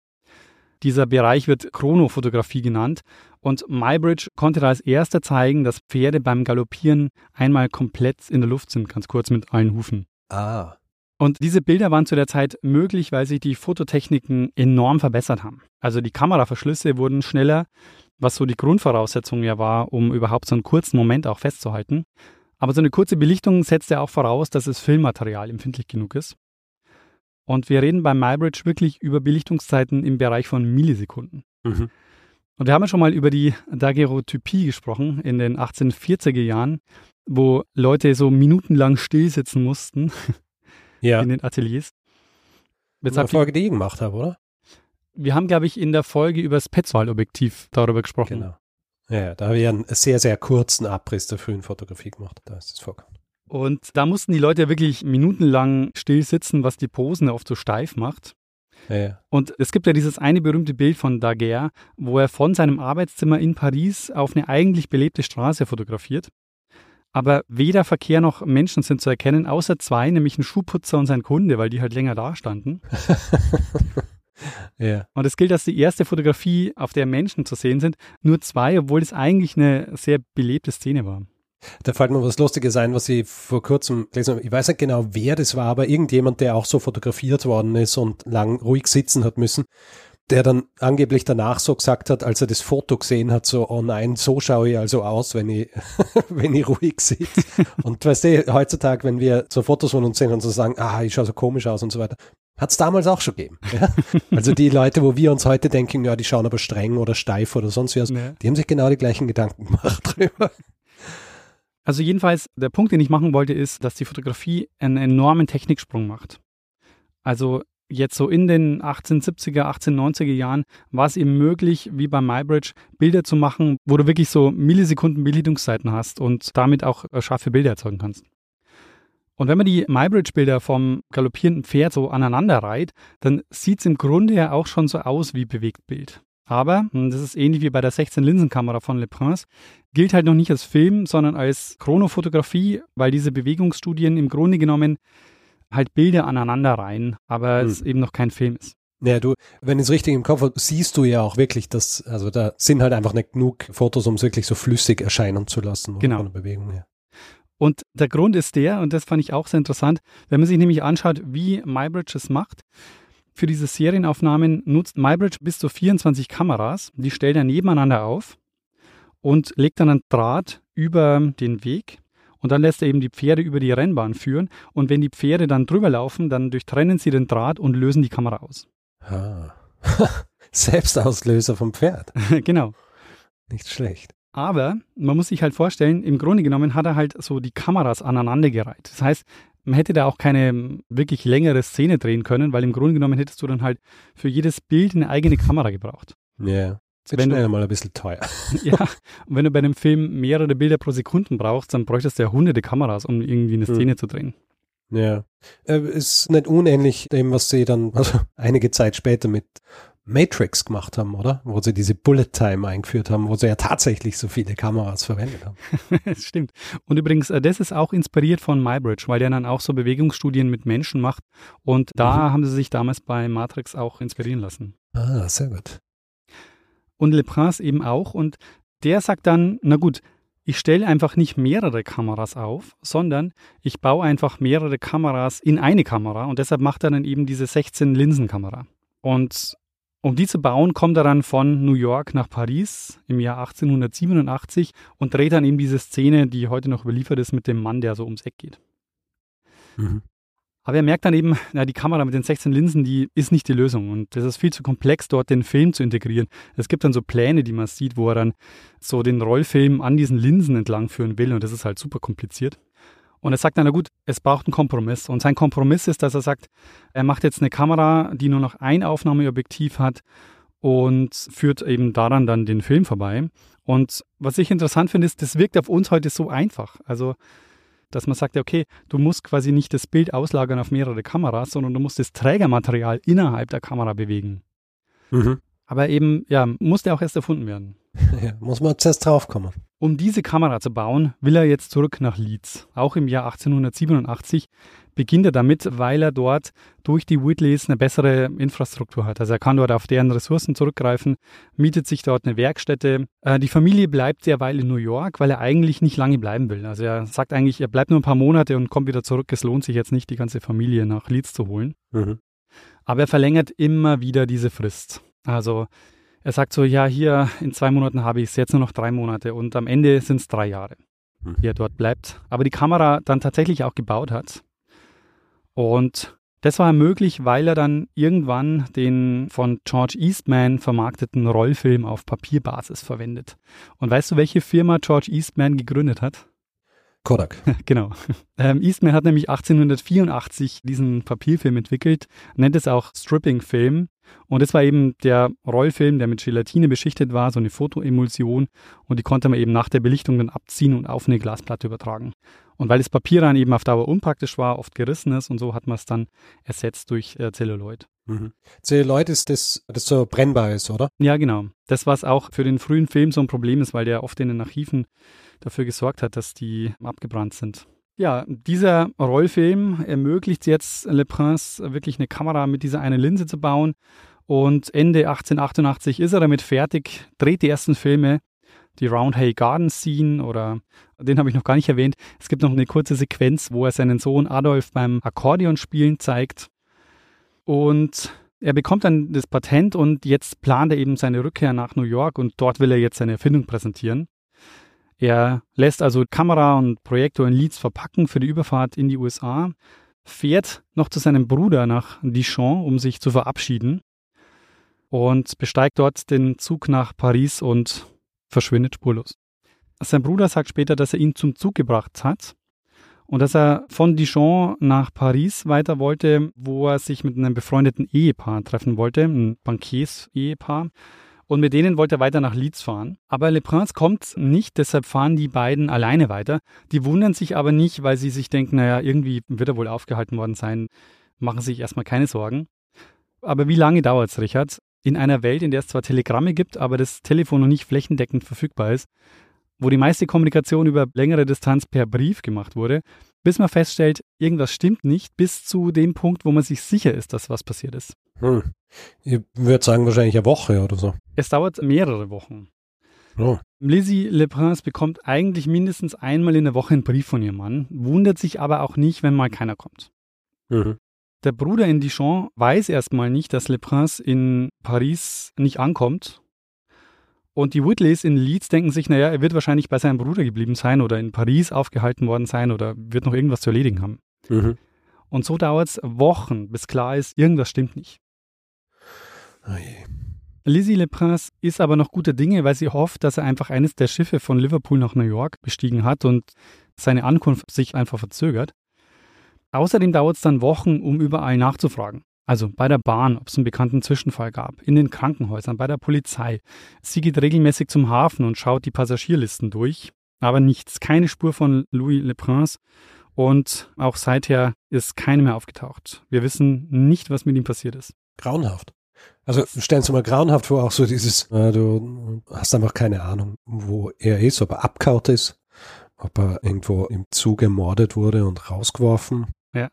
Dieser Bereich wird Chronofotografie genannt. Und Muybridge konnte da als erster zeigen, dass Pferde beim Galoppieren einmal komplett in der Luft sind, ganz kurz mit allen Hufen. Ah. Und diese Bilder waren zu der Zeit möglich, weil sich die Fototechniken enorm verbessert haben. Also die Kameraverschlüsse wurden schneller, was so die Grundvoraussetzung ja war, um überhaupt so einen kurzen Moment auch festzuhalten. Aber so eine kurze Belichtung setzt ja auch voraus, dass das Filmmaterial empfindlich genug ist. Und wir reden beim Muybridge wirklich über Belichtungszeiten im Bereich von Millisekunden. Mhm. Und wir haben ja schon mal über die Daguerreotypie gesprochen in den 1840er Jahren, wo Leute so minutenlang still sitzen mussten Ja. in den Ateliers. Jetzt ihr, Folge, die ich gemacht habe, oder? wir haben, glaube ich, in der Folge über das Petzval-Objektiv darüber gesprochen. Genau. Ja, ja, da habe ich einen sehr, sehr kurzen Abriss der frühen Fotografie gemacht. Da ist es vorgekommen. Und da mussten die Leute wirklich minutenlang still sitzen, was die Posen oft so steif macht. Ja, ja. Und es gibt ja dieses eine berühmte Bild von Daguerre, wo er von seinem Arbeitszimmer in Paris auf eine eigentlich belebte Straße fotografiert. Aber weder Verkehr noch Menschen sind zu erkennen, außer zwei, nämlich ein Schuhputzer und sein Kunde, weil die halt länger da standen. ja. Und es gilt als die erste Fotografie, auf der Menschen zu sehen sind. Nur zwei, obwohl es eigentlich eine sehr belebte Szene war. Da fällt mir was Lustiges ein, was ich vor kurzem gelesen habe. Ich weiß nicht genau, wer das war, aber irgendjemand, der auch so fotografiert worden ist und lang ruhig sitzen hat müssen, der dann angeblich danach so gesagt hat, als er das Foto gesehen hat, so, oh nein, so schaue ich also aus, wenn ich, wenn ich ruhig sitze. Und weißt du, heutzutage, wenn wir so Fotos von uns sehen und so sagen, ah, ich schaue so komisch aus und so weiter, hat es damals auch schon gegeben. Ja? Also die Leute, wo wir uns heute denken, ja, die schauen aber streng oder steif oder sonst was, Ja. die haben sich genau die gleichen Gedanken gemacht drüber. Also jedenfalls, der Punkt, den ich machen wollte, ist, dass die Fotografie einen enormen Techniksprung macht. Also jetzt so in den 1870er, 1890er Jahren war es eben möglich, wie bei Muybridge, Bilder zu machen, wo du wirklich so Millisekunden Belichtungszeiten hast und damit auch äh, scharfe Bilder erzeugen kannst. Und wenn man die Muybridge-Bilder vom galoppierenden Pferd so aneinander reiht, dann sieht es im Grunde ja auch schon so aus wie Bewegtbild. Aber, und das ist ähnlich wie bei der 16-Linsen-Kamera von Le Prince, gilt halt noch nicht als Film, sondern als Chronofotografie, weil diese Bewegungsstudien im Grunde genommen halt Bilder aneinander reihen, aber Hm. es eben noch kein Film ist. Ja, du, wenn ich es richtig im Kopf habe, siehst du ja auch wirklich, dass, also da sind halt einfach nicht genug Fotos, um es wirklich so flüssig erscheinen zu lassen. Genau. Von der Bewegung her. Und der Grund ist der, und das fand ich auch sehr interessant, wenn man sich nämlich anschaut, wie Muybridge es macht. Für diese Serienaufnahmen nutzt Muybridge bis zu 24 Kameras, die stellt er nebeneinander auf. und legt dann einen Draht über den Weg und dann lässt er eben die Pferde über die Rennbahn führen und wenn die Pferde dann drüber laufen, dann durchtrennen sie den Draht und lösen die Kamera aus. Ah. Selbstauslöser vom Pferd. genau. Nicht schlecht. Aber man muss sich halt vorstellen, im Grunde genommen hat er halt so die Kameras aneinandergereiht. Das heißt, man hätte da auch keine wirklich längere Szene drehen können, weil im Grunde genommen hättest du dann halt für jedes Bild eine eigene Kamera gebraucht. Ja. Yeah. Wird Wenn du- mal ein bisschen teuer. ja, und wenn du bei einem Film mehrere Bilder pro Sekunde brauchst, dann bräuchtest du ja hunderte Kameras, um irgendwie eine Hm. Szene zu drehen. Ja. Äh, ist nicht unähnlich dem, was sie dann also einige Zeit später mit Matrix gemacht haben, oder? Wo sie diese Bullet Time eingeführt haben, wo sie ja tatsächlich so viele Kameras verwendet haben. Das stimmt. Und übrigens, äh, das ist auch inspiriert von MyBridge, weil der dann auch so Bewegungsstudien mit Menschen macht. Und da haben sie sich damals bei Matrix auch inspirieren lassen. Ah, sehr gut. Und Le Prince eben auch. Und der sagt dann, na gut, ich stelle einfach nicht mehrere Kameras auf, sondern ich baue einfach mehrere Kameras in eine Kamera. Und deshalb macht er dann eben diese 16-Linsen-Kamera. Und um die zu bauen, kommt er dann von New York nach Paris im Jahr 1887 und dreht dann eben diese Szene, die heute noch überliefert ist, mit dem Mann, der so ums Eck geht. Mhm. Aber er merkt dann eben, na, die Kamera mit den 16 Linsen, die ist nicht die Lösung. Und es ist viel zu komplex, dort den Film zu integrieren. Es gibt dann so Pläne, die man sieht, wo er dann so den Rollfilm an diesen Linsen entlang führen will. Und das ist halt super kompliziert. Und er sagt dann, na gut, es braucht einen Kompromiss. Und sein Kompromiss ist, dass er sagt, er macht jetzt eine Kamera, die nur noch ein Aufnahmeobjektiv hat und führt eben daran dann den Film vorbei. Und was ich interessant finde, ist, das wirkt auf uns heute so einfach. Also, dass man sagt, okay, du musst quasi nicht das Bild auslagern auf mehrere Kameras, sondern du musst das Trägermaterial innerhalb der Kamera bewegen. Mhm. Aber eben, ja, musste auch erst erfunden werden. Ja, muss man zuerst draufkommen. Um diese Kamera zu bauen, will er jetzt zurück nach Leeds. Auch im Jahr 1887 beginnt er damit, weil er dort durch die Whitleys eine bessere Infrastruktur hat. Also er kann dort auf deren Ressourcen zurückgreifen, mietet sich dort eine Werkstätte. Äh, die Familie bleibt derweil in New York, weil er eigentlich nicht lange bleiben will. Also er sagt eigentlich, er bleibt nur ein paar Monate und kommt wieder zurück. Es lohnt sich jetzt nicht, die ganze Familie nach Leeds zu holen. Mhm. Aber er verlängert immer wieder diese Frist. Also er sagt so, ja, hier in zwei Monaten habe ich es, jetzt nur noch drei Monate und am Ende sind es drei Jahre, Mhm. die er dort bleibt. Aber die Kamera dann tatsächlich auch gebaut hat. Und das war möglich, weil er dann irgendwann den von George Eastman vermarkteten Rollfilm auf Papierbasis verwendet. Und weißt du, welche Firma George Eastman gegründet hat? Kodak. Genau. Ähm, Eastman hat nämlich 1884 diesen Papierfilm entwickelt, nennt es auch Stripping-Film. Und das war eben der Rollfilm, der mit Gelatine beschichtet war, so eine Fotoemulsion. Und die konnte man eben nach der Belichtung dann abziehen und auf eine Glasplatte übertragen. Und weil das Papier dann eben auf Dauer unpraktisch war, oft gerissen ist und so hat man es dann ersetzt durch äh, Celluloid. Mhm. Celluloid ist das, das so brennbar ist, oder? Ja, genau. Das, was auch für den frühen Film so ein Problem ist, weil der oft in den Archiven dafür gesorgt hat, dass die abgebrannt sind. Ja, dieser Rollfilm ermöglicht jetzt Le Prince wirklich eine Kamera mit dieser einen Linse zu bauen. Und Ende 1888 ist er damit fertig, dreht die ersten Filme, die Roundhay Garden Scene oder den habe ich noch gar nicht erwähnt. Es gibt noch eine kurze Sequenz, wo er seinen Sohn Adolf beim Akkordeonspielen zeigt. Und er bekommt dann das Patent und jetzt plant er eben seine Rückkehr nach New York und dort will er jetzt seine Erfindung präsentieren. Er lässt also Kamera und Projektor in Leeds verpacken für die Überfahrt in die USA, fährt noch zu seinem Bruder nach Dijon, um sich zu verabschieden und besteigt dort den Zug nach Paris und verschwindet spurlos. Sein Bruder sagt später, dass er ihn zum Zug gebracht hat und dass er von Dijon nach Paris weiter wollte, wo er sich mit einem befreundeten Ehepaar treffen wollte, ein Bankiers-Ehepaar. Und mit denen wollte er weiter nach Leeds fahren. Aber Le Prince kommt nicht, deshalb fahren die beiden alleine weiter. Die wundern sich aber nicht, weil sie sich denken, naja, irgendwie wird er wohl aufgehalten worden sein, machen sich erstmal keine Sorgen. Aber wie lange dauert es, Richard? In einer Welt, in der es zwar Telegramme gibt, aber das Telefon noch nicht flächendeckend verfügbar ist, wo die meiste Kommunikation über längere Distanz per Brief gemacht wurde, bis man feststellt, irgendwas stimmt nicht, bis zu dem Punkt, wo man sich sicher ist, dass was passiert ist. Hm. Ich würde sagen, wahrscheinlich eine Woche oder so. Es dauert mehrere Wochen. Oh. Lizzie Le Prince bekommt eigentlich mindestens einmal in der Woche einen Brief von ihrem Mann, wundert sich aber auch nicht, wenn mal keiner kommt. Mhm. Der Bruder in Dijon weiß erstmal nicht, dass Le Prince in Paris nicht ankommt. Und die Whitleys in Leeds denken sich, naja, er wird wahrscheinlich bei seinem Bruder geblieben sein oder in Paris aufgehalten worden sein oder wird noch irgendwas zu erledigen haben. Mhm. Und so dauert es Wochen, bis klar ist, irgendwas stimmt nicht. Oh je. Lizzie LePrince ist aber noch guter Dinge, weil sie hofft, dass er einfach eines der Schiffe von Liverpool nach New York bestiegen hat und seine Ankunft sich einfach verzögert. Außerdem dauert es dann Wochen, um überall nachzufragen. Also bei der Bahn, ob es einen bekannten Zwischenfall gab, in den Krankenhäusern, bei der Polizei. Sie geht regelmäßig zum Hafen und schaut die Passagierlisten durch, aber nichts, keine Spur von Louis Le Prince und auch seither ist keine mehr aufgetaucht. Wir wissen nicht, was mit ihm passiert ist. Grauenhaft. Also stellen Sie mal grauenhaft vor, auch so dieses, äh, du hast einfach keine Ahnung, wo er ist, ob er abkaut ist, ob er irgendwo im Zug ermordet wurde und rausgeworfen. Ja.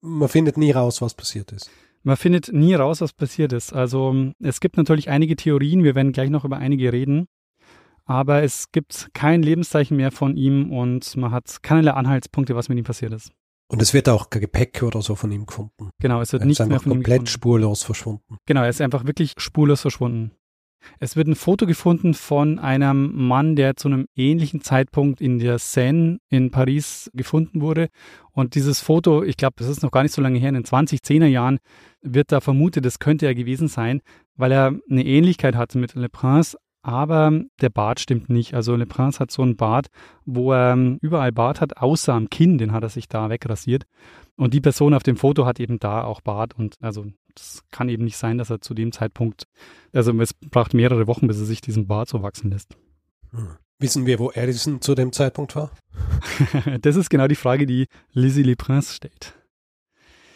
Man findet nie raus, was passiert ist. Man findet nie raus, was passiert ist. Also es gibt natürlich einige Theorien, wir werden gleich noch über einige reden, aber es gibt kein Lebenszeichen mehr von ihm und man hat keinerlei Anhaltspunkte, was mit ihm passiert ist. Und es wird auch kein Gepäck oder so von ihm gefunden. Genau, es wird Er ist nichts mehr von ihm komplett gefunden. spurlos verschwunden. Genau, er ist einfach wirklich spurlos verschwunden. Es wird ein Foto gefunden von einem Mann, der zu einem ähnlichen Zeitpunkt in der Seine in Paris gefunden wurde. Und dieses Foto, ich glaube, das ist noch gar nicht so lange her, in den 2010er Jahren wird da vermutet, das könnte er gewesen sein, weil er eine Ähnlichkeit hatte mit Le Prince. Aber der Bart stimmt nicht. Also Le Prince hat so einen Bart, wo er ähm, überall Bart hat, außer am Kinn, den hat er sich da wegrasiert. Und die Person auf dem Foto hat eben da auch Bart. Und also das kann eben nicht sein, dass er zu dem Zeitpunkt, also es braucht mehrere Wochen, bis er sich diesen Bart so wachsen lässt. Hm. Wissen wir, wo Edison zu dem Zeitpunkt war? das ist genau die Frage, die Lizzie Le Prince stellt.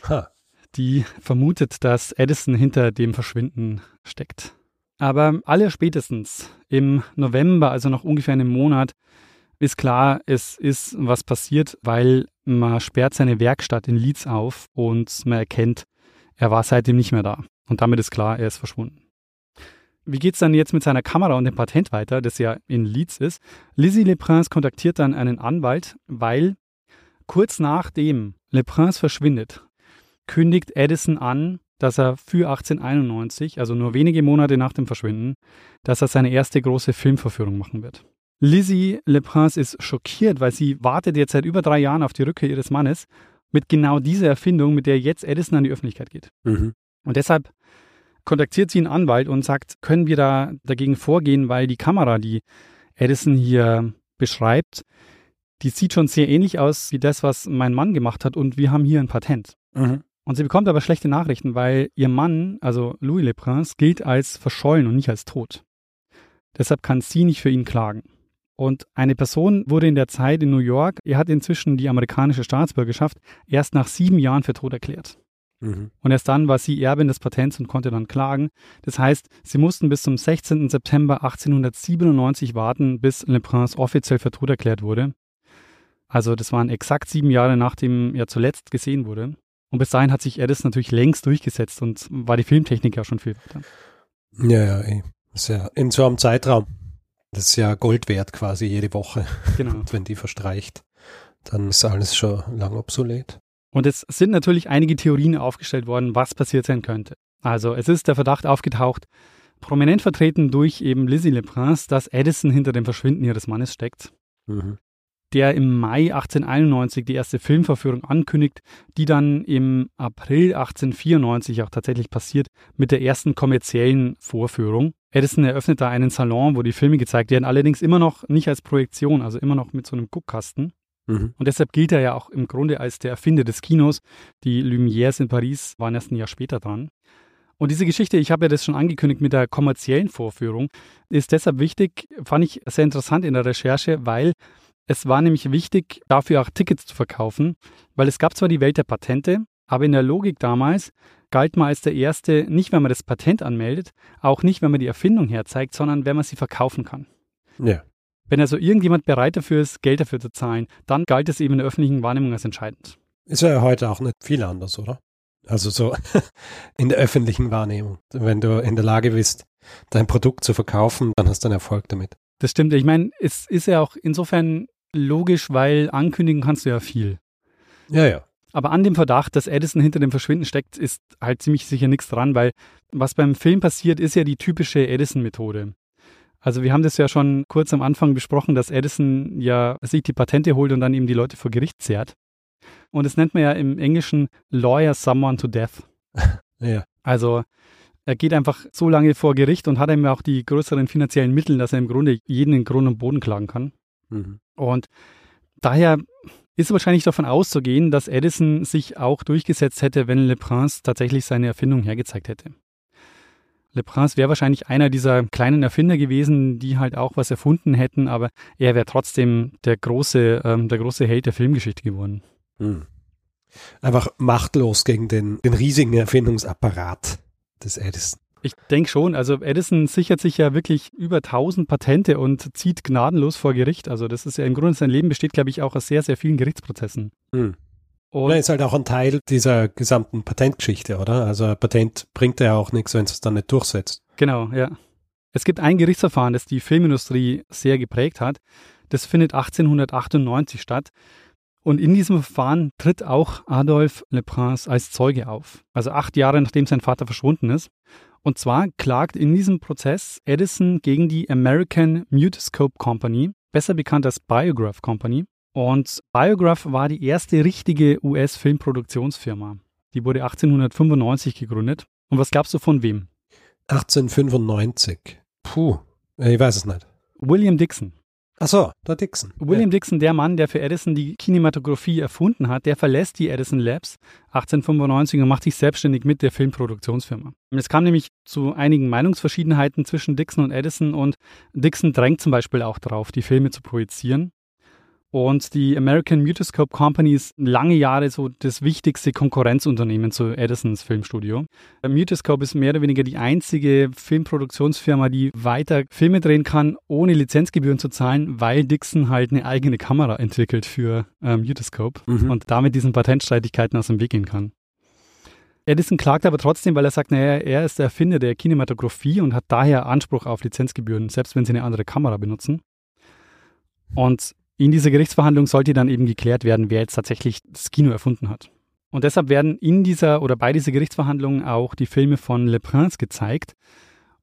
Ha. Die vermutet, dass Edison hinter dem Verschwinden steckt. Aber aller spätestens im November, also noch ungefähr einem Monat, ist klar, es ist was passiert, weil man sperrt seine Werkstatt in Leeds auf und man erkennt, er war seitdem nicht mehr da. Und damit ist klar, er ist verschwunden. Wie geht es dann jetzt mit seiner Kamera und dem Patent weiter, das ja in Leeds ist? Lizzie Le Prince kontaktiert dann einen Anwalt, weil kurz nachdem Le Prince verschwindet, kündigt Edison an, dass er für 1891, also nur wenige Monate nach dem Verschwinden, dass er seine erste große Filmverführung machen wird. Lizzie Le Prince ist schockiert, weil sie wartet jetzt seit über drei Jahren auf die Rückkehr ihres Mannes mit genau dieser Erfindung, mit der jetzt Edison an die Öffentlichkeit geht. Mhm. Und deshalb kontaktiert sie einen Anwalt und sagt, können wir da dagegen vorgehen, weil die Kamera, die Edison hier beschreibt, die sieht schon sehr ähnlich aus wie das, was mein Mann gemacht hat und wir haben hier ein Patent. Mhm. Und sie bekommt aber schlechte Nachrichten, weil ihr Mann, also Louis Le Prince, gilt als verschollen und nicht als tot. Deshalb kann sie nicht für ihn klagen. Und eine Person wurde in der Zeit in New York, er hat inzwischen die amerikanische Staatsbürgerschaft, erst nach sieben Jahren für tot erklärt. Mhm. Und erst dann war sie Erbin des Patents und konnte dann klagen. Das heißt, sie mussten bis zum 16. September 1897 warten, bis Le Prince offiziell für tot erklärt wurde. Also das waren exakt sieben Jahre, nachdem er zuletzt gesehen wurde. Und bis dahin hat sich Edison natürlich längst durchgesetzt und war die Filmtechnik ja schon viel weiter. Ja, ja, eh. Das ist ja in so einem Zeitraum. Das ist ja Gold wert quasi jede Woche. Genau. Und wenn die verstreicht, dann ist alles schon lang obsolet. Und es sind natürlich einige Theorien aufgestellt worden, was passiert sein könnte. Also es ist der Verdacht aufgetaucht, prominent vertreten durch eben Lizzie Le Prince, dass Edison hinter dem Verschwinden ihres Mannes steckt. Mhm. Der im Mai 1891 die erste Filmverführung ankündigt, die dann im April 1894 auch tatsächlich passiert mit der ersten kommerziellen Vorführung. Edison eröffnet da einen Salon, wo die Filme gezeigt werden, allerdings immer noch nicht als Projektion, also immer noch mit so einem Guckkasten. Mhm. Und deshalb gilt er ja auch im Grunde als der Erfinder des Kinos. Die Lumières in Paris waren erst ein Jahr später dran. Und diese Geschichte, ich habe ja das schon angekündigt mit der kommerziellen Vorführung, ist deshalb wichtig, fand ich sehr interessant in der Recherche, weil es war nämlich wichtig, dafür auch Tickets zu verkaufen, weil es gab zwar die Welt der Patente, aber in der Logik damals galt man als der Erste nicht, wenn man das Patent anmeldet, auch nicht, wenn man die Erfindung herzeigt, sondern wenn man sie verkaufen kann. Ja. Wenn also irgendjemand bereit dafür ist, Geld dafür zu zahlen, dann galt es eben in der öffentlichen Wahrnehmung als entscheidend. Ist ja heute auch nicht viel anders, oder? Also so in der öffentlichen Wahrnehmung. Wenn du in der Lage bist, dein Produkt zu verkaufen, dann hast du einen Erfolg damit. Das stimmt. Ich meine, es ist ja auch insofern logisch, weil ankündigen kannst du ja viel. Ja, ja. Aber an dem Verdacht, dass Edison hinter dem Verschwinden steckt, ist halt ziemlich sicher nichts dran, weil was beim Film passiert, ist ja die typische Edison-Methode. Also wir haben das ja schon kurz am Anfang besprochen, dass Edison ja sich die Patente holt und dann eben die Leute vor Gericht zehrt. Und das nennt man ja im Englischen Lawyer Someone to Death. Ja. Also er geht einfach so lange vor Gericht und hat eben auch die größeren finanziellen Mittel, dass er im Grunde jeden in Grund und Boden klagen kann. Mhm. Und daher ist wahrscheinlich davon auszugehen, dass Edison sich auch durchgesetzt hätte, wenn Le Prince tatsächlich seine Erfindung hergezeigt hätte. Le Prince wäre wahrscheinlich einer dieser kleinen Erfinder gewesen, die halt auch was erfunden hätten, aber er wäre trotzdem der große, ähm, der große Held der Filmgeschichte geworden. Mhm. Einfach machtlos gegen den, den riesigen Erfindungsapparat des Edison. Ich denke schon. Also Edison sichert sich ja wirklich über 1000 Patente und zieht gnadenlos vor Gericht. Also das ist ja im Grunde sein Leben besteht, glaube ich, auch aus sehr, sehr vielen Gerichtsprozessen. Mhm. Und Ja, ist halt auch ein Teil dieser gesamten Patentgeschichte, oder? Also ein Patent bringt ja auch nichts, wenn es es dann nicht durchsetzt. Genau, ja. Es gibt ein Gerichtsverfahren, das die Filmindustrie sehr geprägt hat. Das findet 1898 statt. Und in diesem Verfahren tritt auch Adolphe Le Prince als Zeuge auf. Also acht Jahre nachdem sein Vater verschwunden ist. Und zwar klagt in diesem Prozess Edison gegen die American Mutoscope Company, besser bekannt als Biograph Company. Und Biograph war die erste richtige US-Filmproduktionsfirma. Die wurde 1895 gegründet. Und was glaubst du von wem? 1895. Puh, ich weiß es nicht. William Dixon. Ach so, der Dixon. William Dixon, der Mann, der für Edison die Kinematografie erfunden hat, der verlässt die Edison Labs 1895 und macht sich selbstständig mit der Filmproduktionsfirma. Es kam nämlich zu einigen Meinungsverschiedenheiten zwischen Dixon und Edison und Dixon drängt zum Beispiel auch darauf, die Filme zu projizieren. Und die American Mutoscope Company ist lange Jahre so das wichtigste Konkurrenzunternehmen zu Edisons Filmstudio. Mutoscope ist mehr oder weniger die einzige Filmproduktionsfirma, die weiter Filme drehen kann, ohne Lizenzgebühren zu zahlen, weil Dixon halt eine eigene Kamera entwickelt für äh, Mutoscope Mhm. und damit diesen Patentstreitigkeiten aus dem Weg gehen kann. Edison klagt aber trotzdem, weil er sagt, naja, er ist der Erfinder der Kinematografie und hat daher Anspruch auf Lizenzgebühren, selbst wenn sie eine andere Kamera benutzen. Und in dieser Gerichtsverhandlung sollte dann eben geklärt werden, wer jetzt tatsächlich das Kino erfunden hat. Und deshalb werden in dieser oder bei dieser Gerichtsverhandlung auch die Filme von Le Prince gezeigt.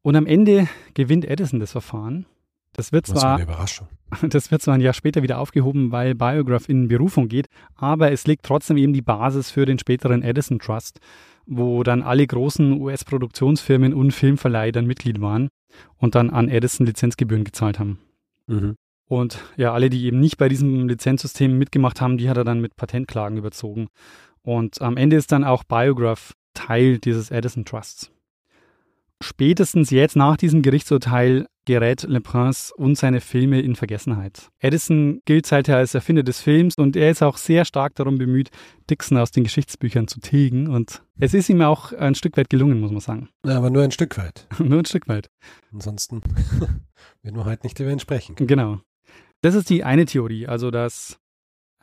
Und am Ende gewinnt Edison das Verfahren. Das wird zwar eine Überraschung. das wird zwar ein Jahr später wieder aufgehoben, weil Biograph in Berufung geht, aber es legt trotzdem eben die Basis für den späteren Edison Trust, wo dann alle großen US-Produktionsfirmen und Filmverleiher dann Mitglied waren und dann an Edison Lizenzgebühren gezahlt haben. Mhm. Und ja, alle, die eben nicht bei diesem Lizenzsystem mitgemacht haben, die hat er dann mit Patentklagen überzogen. Und am Ende ist dann auch Biograph Teil dieses Edison Trusts. Spätestens jetzt nach diesem Gerichtsurteil gerät Le Prince und seine Filme in Vergessenheit. Edison gilt seither als Erfinder des Films und er ist auch sehr stark darum bemüht, Dixon aus den Geschichtsbüchern zu tilgen. Und es ist ihm auch ein Stück weit gelungen, muss man sagen. Ja, aber nur ein Stück weit. Nur ein Stück weit. Ansonsten werden wir heute nicht über ihn sprechen. können. Genau. Das ist die eine Theorie, also dass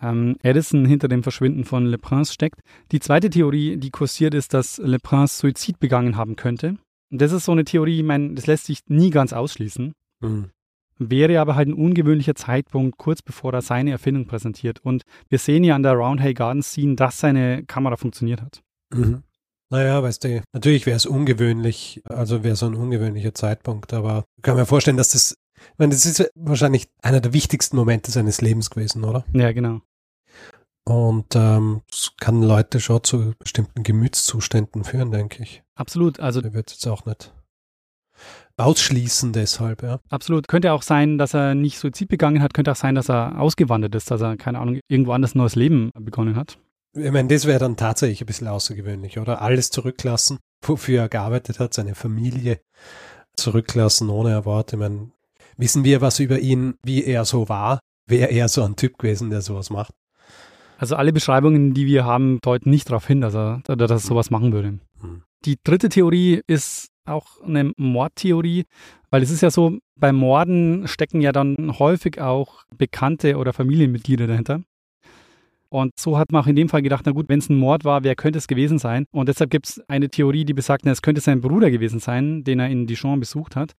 ähm, Edison hinter dem Verschwinden von Le Prince steckt. Die zweite Theorie, die kursiert, ist, dass Le Prince Suizid begangen haben könnte. Das ist so eine Theorie, ich meine, das lässt sich nie ganz ausschließen. Mhm. Wäre aber halt ein ungewöhnlicher Zeitpunkt, kurz bevor er seine Erfindung präsentiert. Und wir sehen ja an der Roundhay Garden Scene, dass seine Kamera funktioniert hat. Mhm. Naja, weißt du, natürlich wäre es ungewöhnlich, also wäre so ein ungewöhnlicher Zeitpunkt, aber ich kann mir vorstellen, dass das, ich meine, das ist wahrscheinlich einer der wichtigsten Momente seines Lebens gewesen, oder? Ja, genau. Und ähm, es kann Leute schon zu bestimmten Gemütszuständen führen, denke ich. Absolut. Also Der wird jetzt auch nicht ausschließen deshalb, ja. Absolut. Könnte auch sein, dass er nicht Suizid begangen hat, könnte auch sein, dass er ausgewandert ist, dass er, keine Ahnung, irgendwo anders ein neues Leben begonnen hat. Ich meine, das wäre dann tatsächlich ein bisschen außergewöhnlich, oder? Alles zurücklassen, wofür er gearbeitet hat, seine Familie zurücklassen ohne Erwartung. Ich meine, wissen wir was über ihn, wie er so war? Wäre er so ein Typ gewesen, der sowas macht? Also alle Beschreibungen, die wir haben, deuten nicht darauf hin, dass er, dass er sowas machen würde. Hm. Die dritte Theorie ist auch eine Mordtheorie, weil es ist ja so, bei Morden stecken ja dann häufig auch Bekannte oder Familienmitglieder dahinter. Und so hat man auch in dem Fall gedacht, na gut, wenn es ein Mord war, wer könnte es gewesen sein? Und deshalb gibt es eine Theorie, die besagt, na, es könnte sein Bruder gewesen sein, den er in Dijon besucht hat.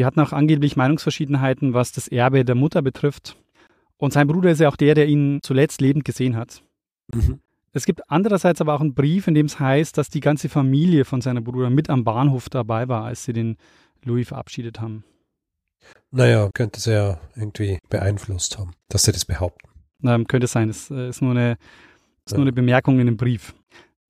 Die hatten auch angeblich Meinungsverschiedenheiten, was das Erbe der Mutter betrifft. Und sein Bruder ist ja auch der, der ihn zuletzt lebend gesehen hat. Mhm. Es gibt andererseits aber auch einen Brief, in dem es heißt, dass die ganze Familie von seinem Bruder mit am Bahnhof dabei war, als sie den Louis verabschiedet haben. Naja, könnte sie ja irgendwie beeinflusst haben, dass sie das behaupten. Ähm, könnte sein, das äh, ist, nur eine, ist ja. nur eine Bemerkung in dem Brief.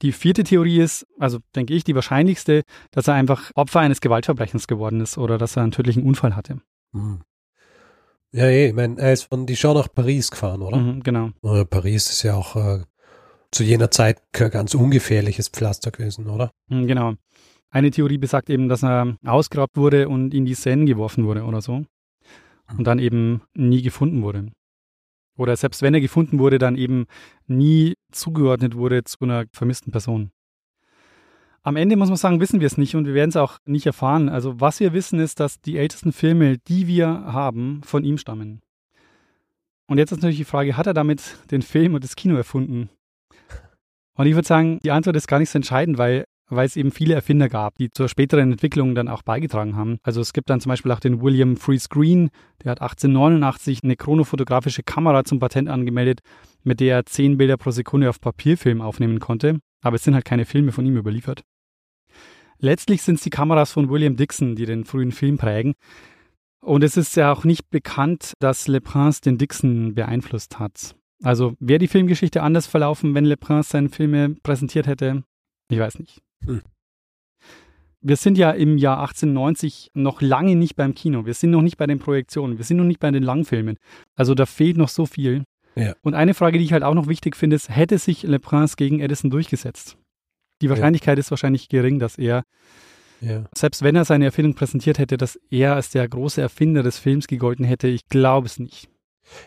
Die vierte Theorie ist, also denke ich, die wahrscheinlichste, dass er einfach Opfer eines Gewaltverbrechens geworden ist oder dass er einen tödlichen Unfall hatte. Hm. Ja, eh, ich meine, er ist von Dijon nach Paris gefahren, oder? Mhm, genau. Paris ist ja auch äh, zu jener Zeit kein ganz ungefährliches Pflaster gewesen, oder? Mhm, genau. Eine Theorie besagt eben, dass er ausgeraubt wurde und in die Seine geworfen wurde oder so. Und dann eben nie gefunden wurde. Oder selbst wenn er gefunden wurde, dann eben nie zugeordnet wurde zu einer vermissten Person. Am Ende muss man sagen, wissen wir es nicht und wir werden es auch nicht erfahren. Also was wir wissen ist, dass die ältesten Filme, die wir haben, von ihm stammen. Und jetzt ist natürlich die Frage, hat er damit den Film und das Kino erfunden? Und ich würde sagen, die Antwort ist gar nicht so entscheidend, weil, weil es eben viele Erfinder gab, die zur späteren Entwicklung dann auch beigetragen haben. Also es gibt dann zum Beispiel auch den William Freeze Green, der hat 1889 eine chronofotografische Kamera zum Patent angemeldet, mit der er 10 Bilder pro Sekunde auf Papierfilm aufnehmen konnte. Aber es sind halt keine Filme von ihm überliefert. Letztlich sind es die Kameras von William Dixon, die den frühen Film prägen. Und es ist ja auch nicht bekannt, dass Le Prince den Dixon beeinflusst hat. Also wäre die Filmgeschichte anders verlaufen, wenn Le Prince seine Filme präsentiert hätte? Ich weiß nicht. Hm. Wir sind ja im Jahr 1890 noch lange nicht beim Kino. Wir sind noch nicht bei den Projektionen. Wir sind noch nicht bei den Langfilmen. Also da fehlt noch so viel. Ja. Und eine Frage, die ich halt auch noch wichtig finde, ist, hätte sich Le Prince gegen Edison durchgesetzt? Die Wahrscheinlichkeit ja. ist wahrscheinlich gering, dass er, ja. selbst wenn er seine Erfindung präsentiert hätte, dass er als der große Erfinder des Films gegolten hätte. Ich glaube es nicht.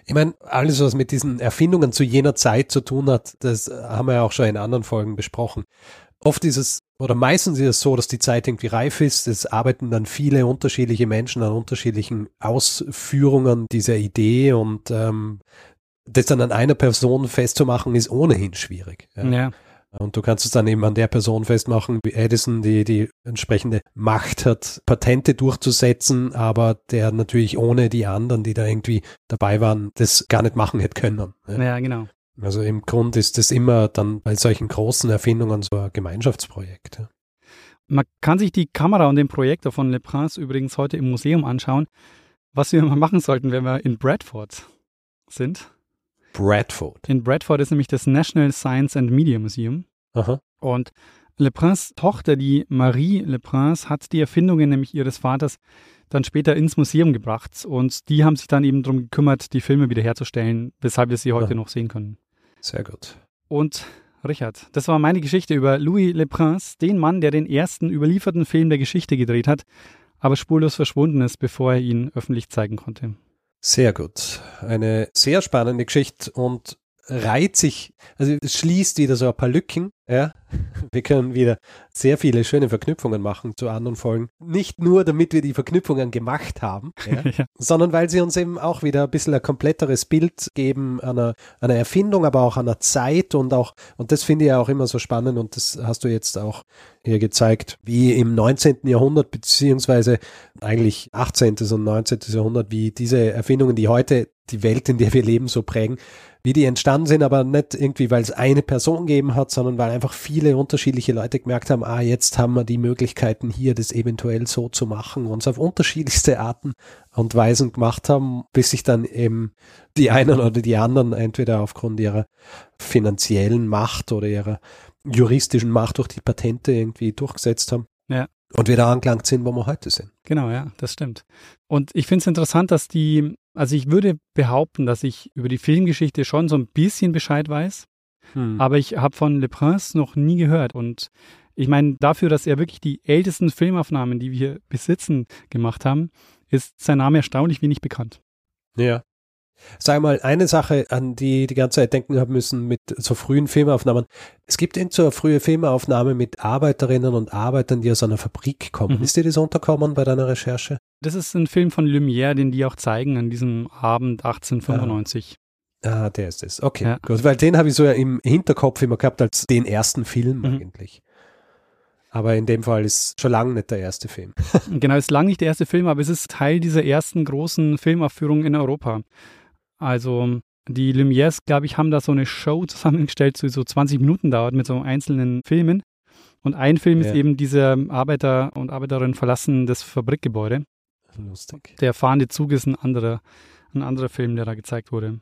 Ich meine, alles, was mit diesen Erfindungen zu jener Zeit zu tun hat, das haben wir ja auch schon in anderen Folgen besprochen. Oft ist es, oder meistens ist es so, dass die Zeit irgendwie reif ist. Es arbeiten dann viele unterschiedliche Menschen an unterschiedlichen Ausführungen dieser Idee und ähm, das dann an einer Person festzumachen, ist ohnehin schwierig. Ja. ja. Und du kannst es dann eben an der Person festmachen, wie Edison, die die entsprechende Macht hat, Patente durchzusetzen, aber der natürlich ohne die anderen, die da irgendwie dabei waren, das gar nicht machen hätte können. Ja, ja genau. Also im Grund ist das immer dann bei solchen großen Erfindungen so ein Gemeinschaftsprojekt. Ja. Man kann sich die Kamera und den Projektor von Le Prince übrigens heute im Museum anschauen. Was wir mal machen sollten, wenn wir in Bradford sind. Bradford. In Bradford ist nämlich das National Science and Media Museum. Aha. Und Le Prince Tochter, die Marie Le Prince, hat die Erfindungen nämlich ihres Vaters dann später ins Museum gebracht. Und die haben sich dann eben darum gekümmert, die Filme wiederherzustellen, weshalb wir sie heute Aha. noch sehen können. Sehr gut. Und Richard, das war meine Geschichte über Louis Le Prince, den Mann, der den ersten überlieferten Film der Geschichte gedreht hat, aber spurlos verschwunden ist, bevor er ihn öffentlich zeigen konnte. Sehr gut. Eine sehr spannende Geschichte und reiht sich, also es schließt wieder so ein paar Lücken, ja. Wir können wieder sehr viele schöne Verknüpfungen machen zu anderen Folgen. Nicht nur, damit wir die Verknüpfungen gemacht haben, ja, ja. sondern weil sie uns eben auch wieder ein bisschen ein kompletteres Bild geben einer, einer Erfindung, aber auch einer Zeit und auch, und das finde ich ja auch immer so spannend und das hast du jetzt auch hier gezeigt, wie im 19. Jahrhundert beziehungsweise eigentlich 18. und 19. Jahrhundert, wie diese Erfindungen, die heute die Welt, in der wir leben, so prägen, wie die entstanden sind, aber nicht irgendwie, weil es eine Person gegeben hat, sondern weil einfach viele unterschiedliche Leute gemerkt haben, ah, jetzt haben wir die Möglichkeiten hier, das eventuell so zu machen und es auf unterschiedlichste Arten und Weisen gemacht haben, bis sich dann eben die einen oder die anderen entweder aufgrund ihrer finanziellen Macht oder ihrer juristischen Macht durch die Patente irgendwie durchgesetzt haben. Ja. Und wir da angelangt sind, wo wir heute sind. Genau, ja, das stimmt. Und ich finde es interessant, dass die, also ich würde behaupten, dass ich über die Filmgeschichte schon so ein bisschen Bescheid weiß, hm. aber ich habe von Le Prince noch nie gehört. Und ich meine, dafür, dass er wirklich die ältesten Filmaufnahmen, die wir hier besitzen, gemacht haben, ist sein Name erstaunlich wenig bekannt. Ja. Sag mal, eine Sache, an die die ganze Zeit denken haben müssen mit so frühen Filmaufnahmen. Es gibt eben so eine frühe Filmaufnahme mit Arbeiterinnen und Arbeitern, die aus einer Fabrik kommen. Mhm. Ist dir das unterkommen bei deiner Recherche? Das ist ein Film von Lumière, den die auch zeigen an diesem Abend 1895. Ah, der ist es. Okay, ja. gut. Weil den habe ich so im Hinterkopf immer gehabt als den ersten Film mhm. eigentlich. Aber in dem Fall ist schon lange nicht der erste Film. genau, ist lange nicht der erste Film, aber es ist Teil dieser ersten großen Filmaufführung in Europa. Also die Lumières, glaube ich, haben da so eine Show zusammengestellt, die so 20 Minuten dauert mit so einzelnen Filmen. Und ein Film ja. ist eben diese Arbeiter und Arbeiterinnen verlassen das Fabrikgebäude. lustig. Der fahrende Zug ist ein anderer, ein anderer Film, der da gezeigt wurde.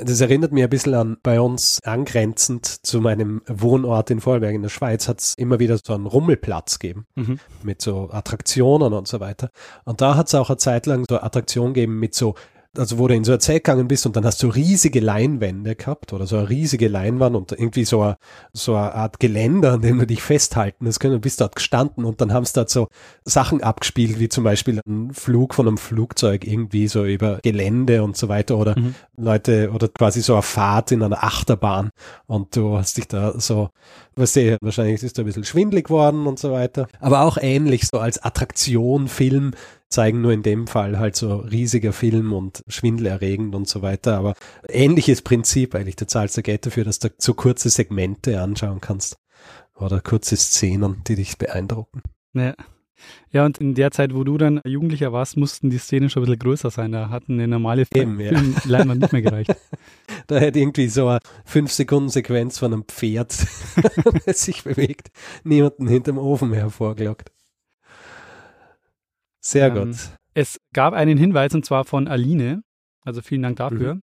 Das erinnert mich ein bisschen an, bei uns angrenzend zu meinem Wohnort in Vorarlberg in der Schweiz hat es immer wieder so einen Rummelplatz gegeben Mhm. mit so Attraktionen und so weiter. Und da hat es auch eine Zeit lang so Attraktionen gegeben mit so, also wo du in so ein Zelt gegangen bist und dann hast du riesige Leinwände gehabt oder so eine riesige Leinwand und irgendwie so eine, so eine Art Geländer, an dem du dich festhalten hast können. Du bist dort gestanden und dann haben sie dort so Sachen abgespielt, wie zum Beispiel ein Flug von einem Flugzeug irgendwie so über Gelände und so weiter oder Mhm. Leute oder quasi so eine Fahrt in einer Achterbahn und du hast dich da so, weißt du, wahrscheinlich ist da ein bisschen schwindlig geworden und so weiter. Aber auch ähnlich so als Attraktion, Film zeigen nur in dem Fall halt so riesiger Film und schwindelerregend und so weiter. Aber ähnliches Prinzip eigentlich. Du zahlst da Geld dafür, dass du so kurze Segmente anschauen kannst oder kurze Szenen, die dich beeindrucken. Ja. ja, und in der Zeit, wo du dann Jugendlicher warst, mussten die Szenen schon ein bisschen größer sein. Da hatten eine normale Eben, ja. Filmleinwand nicht mehr gereicht. Da hätte irgendwie so eine 5-Sekunden-Sequenz von einem Pferd, das sich bewegt, niemanden hinterm Ofen hervorgelockt. Sehr Ähm, gut. Es gab einen Hinweis und zwar von Aline. Also vielen Dank dafür. Mhm.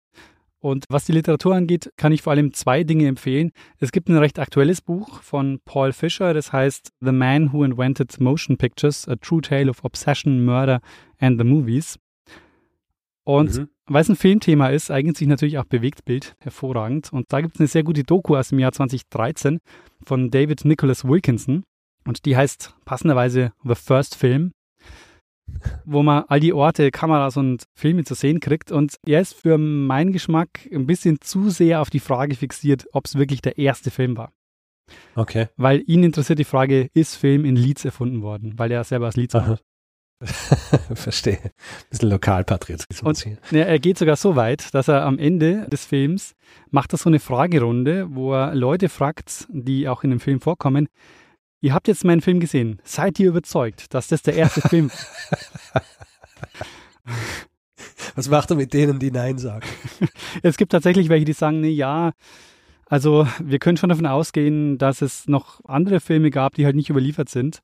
Und was die Literatur angeht, kann ich vor allem zwei Dinge empfehlen. Es gibt ein recht aktuelles Buch von Paul Fisher, das heißt The Man Who Invented Motion Pictures, A True Tale of Obsession, Murder and the Movies. Und Mhm. weil es ein Filmthema ist, eignet sich natürlich auch Bewegtbild hervorragend. Und da gibt es eine sehr gute Doku aus dem Jahr 2013 von David Nicholas Wilkinson. Und die heißt passenderweise The First Film, wo man all die Orte, Kameras und Filme zu sehen kriegt. Und er ist für meinen Geschmack ein bisschen zu sehr auf die Frage fixiert, ob es wirklich der erste Film war. Okay. Weil ihn interessiert die Frage, ist Film in Leeds erfunden worden? Weil er selber aus Leeds kommt. Verstehe. Bisschen Lokalpatriotismus hier. Ja, er geht sogar so weit, dass er am Ende des Films macht er so eine Fragerunde, wo er Leute fragt, die auch in dem Film vorkommen. Ihr habt jetzt meinen Film gesehen. Seid ihr überzeugt, dass das der erste Film Was macht er mit denen, die Nein sagen? Es gibt tatsächlich welche, die sagen, nee, ja, also wir können schon davon ausgehen, dass es noch andere Filme gab, die halt nicht überliefert sind.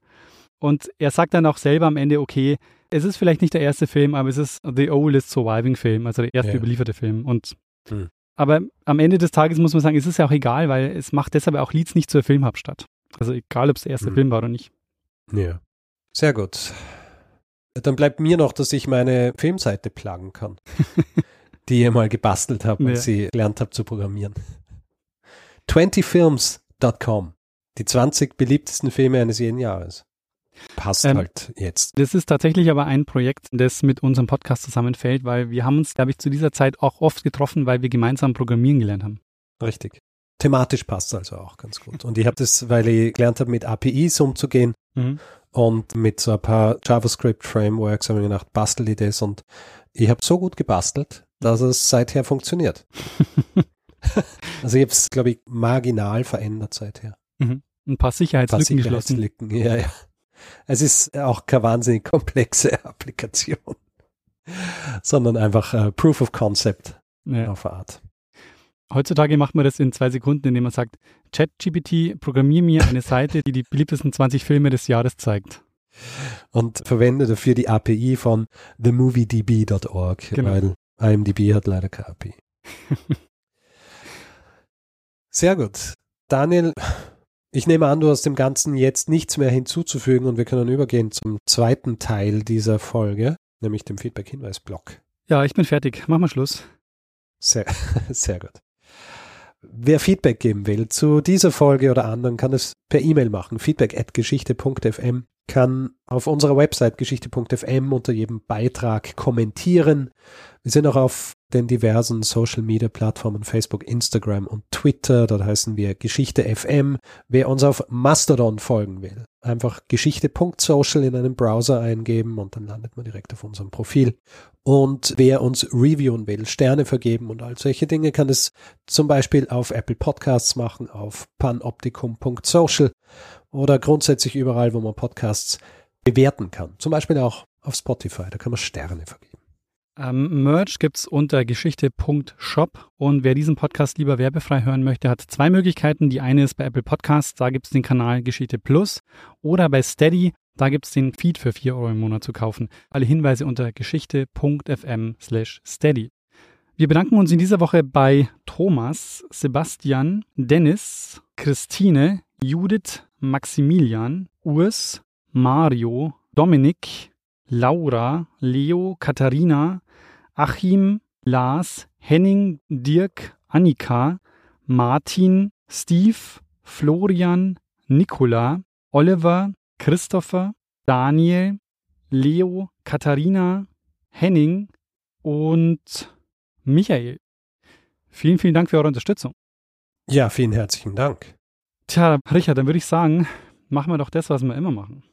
Und er sagt dann auch selber am Ende, okay, es ist vielleicht nicht der erste Film, aber es ist the oldest surviving Film, also der erste Ja. überlieferte Film. Und Hm. aber am Ende des Tages muss man sagen, es ist ja auch egal, weil es macht deshalb auch Leeds nicht zur Filmhauptstadt. Also egal, ob es der erste Hm. Film war oder nicht. Ja. Sehr gut. Dann bleibt mir noch, dass ich meine Filmseite plagen kann, die ihr mal gebastelt habt, Ja. ich gelernt habe zu programmieren. 20films.com. Die 20 beliebtesten Filme eines jeden Jahres. Passt Ähm, halt jetzt. Das ist tatsächlich aber ein Projekt, das mit unserem Podcast zusammenfällt, weil wir haben uns, glaube ich, zu dieser Zeit auch oft getroffen, weil wir gemeinsam programmieren gelernt haben. Richtig. Thematisch passt also auch ganz gut. Und ich habe das, weil ich gelernt habe, mit APIs umzugehen Mhm. und mit so ein paar JavaScript-Frameworks habe ich gedacht, bastel ich das und ich habe so gut gebastelt, dass es seither funktioniert. also ich habe es, glaube ich, marginal verändert seither. Ein paar Ein Sicherheitslücken paar geschlossen. Sicherheitslücken, ja, ja. Es ist auch keine wahnsinnig komplexe Applikation, sondern einfach äh, Proof of Concept Ja. auf eine Art. Heutzutage macht man das in zwei Sekunden, indem man sagt, ChatGPT, programmier mir eine Seite, die die beliebtesten 20 Filme des Jahres zeigt. Und verwende dafür die API von themoviedb.org, Genau. weil IMDb hat leider keine API. Sehr gut. Daniel, ich nehme an, du hast dem Ganzen jetzt nichts mehr hinzuzufügen und wir können übergehen zum zweiten Teil dieser Folge, nämlich dem Feedback-Hinweis-Block. Ja, ich bin fertig. Mach mal Schluss. Sehr, sehr gut. Wer Feedback geben will zu dieser Folge oder anderen, kann es per E-Mail machen. Feedback at geschichte.fm kann auf unserer Website geschichte.fm unter jedem Beitrag kommentieren. Wir sind auch auf den diversen Social Media Plattformen Facebook, Instagram und Twitter. Dort heißen wir Geschichte FM. Wer uns auf Mastodon folgen will, einfach geschichte.social in einem Browser eingeben und dann landet man direkt auf unserem Profil. Und wer uns reviewen will, Sterne vergeben und all solche Dinge, kann es zum Beispiel auf Apple Podcasts machen, auf panoptikum.social oder grundsätzlich überall, wo man Podcasts bewerten kann. Zum Beispiel auch auf Spotify, da kann man Sterne vergeben. Ähm, Merch gibt's unter geschichte.shop und wer diesen Podcast lieber werbefrei hören möchte, hat zwei Möglichkeiten. Die eine ist bei Apple Podcasts, da gibt's den Kanal Geschichte Plus oder bei Steady. Da gibt es den Feed für 4 Euro im Monat zu kaufen. Alle Hinweise unter geschichte.fm slash steady. Wir bedanken uns in dieser Woche bei Thomas, Sebastian, Dennis, Christine, Judith, Maximilian, Urs, Mario, Dominik, Laura, Leo, Katharina, Achim, Lars, Henning, Dirk, Annika, Martin, Steve, Florian, Nicola, Oliver, Christopher, Daniel, Leo, Katharina, Henning und Michael. Vielen, vielen Dank für eure Unterstützung. Ja, vielen herzlichen Dank. Tja, Richard, dann würde ich sagen, machen wir doch das, was wir immer machen.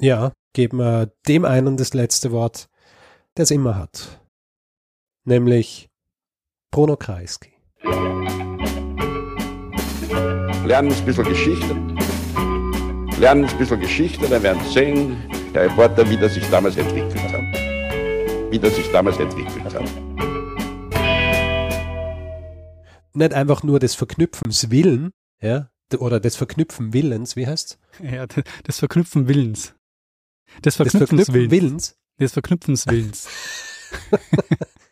Ja, geben wir dem einen das letzte Wort, der es immer hat. Nämlich Bruno Kreisky. Lernen ein bisschen Geschichte. Lernen ein bisschen Geschichte, dann werden Sie sehen, der Reporter, wie das sich damals entwickelt hat. Wie das sich damals entwickelt hat. Nicht einfach nur des Verknüpfens Willen, ja, oder des Verknüpfen Willens, wie heißt Ja, des Verknüpfen Willens. Des Verknüpfens Verknüpfen Willens. Willens. Des Verknüpfens Willens.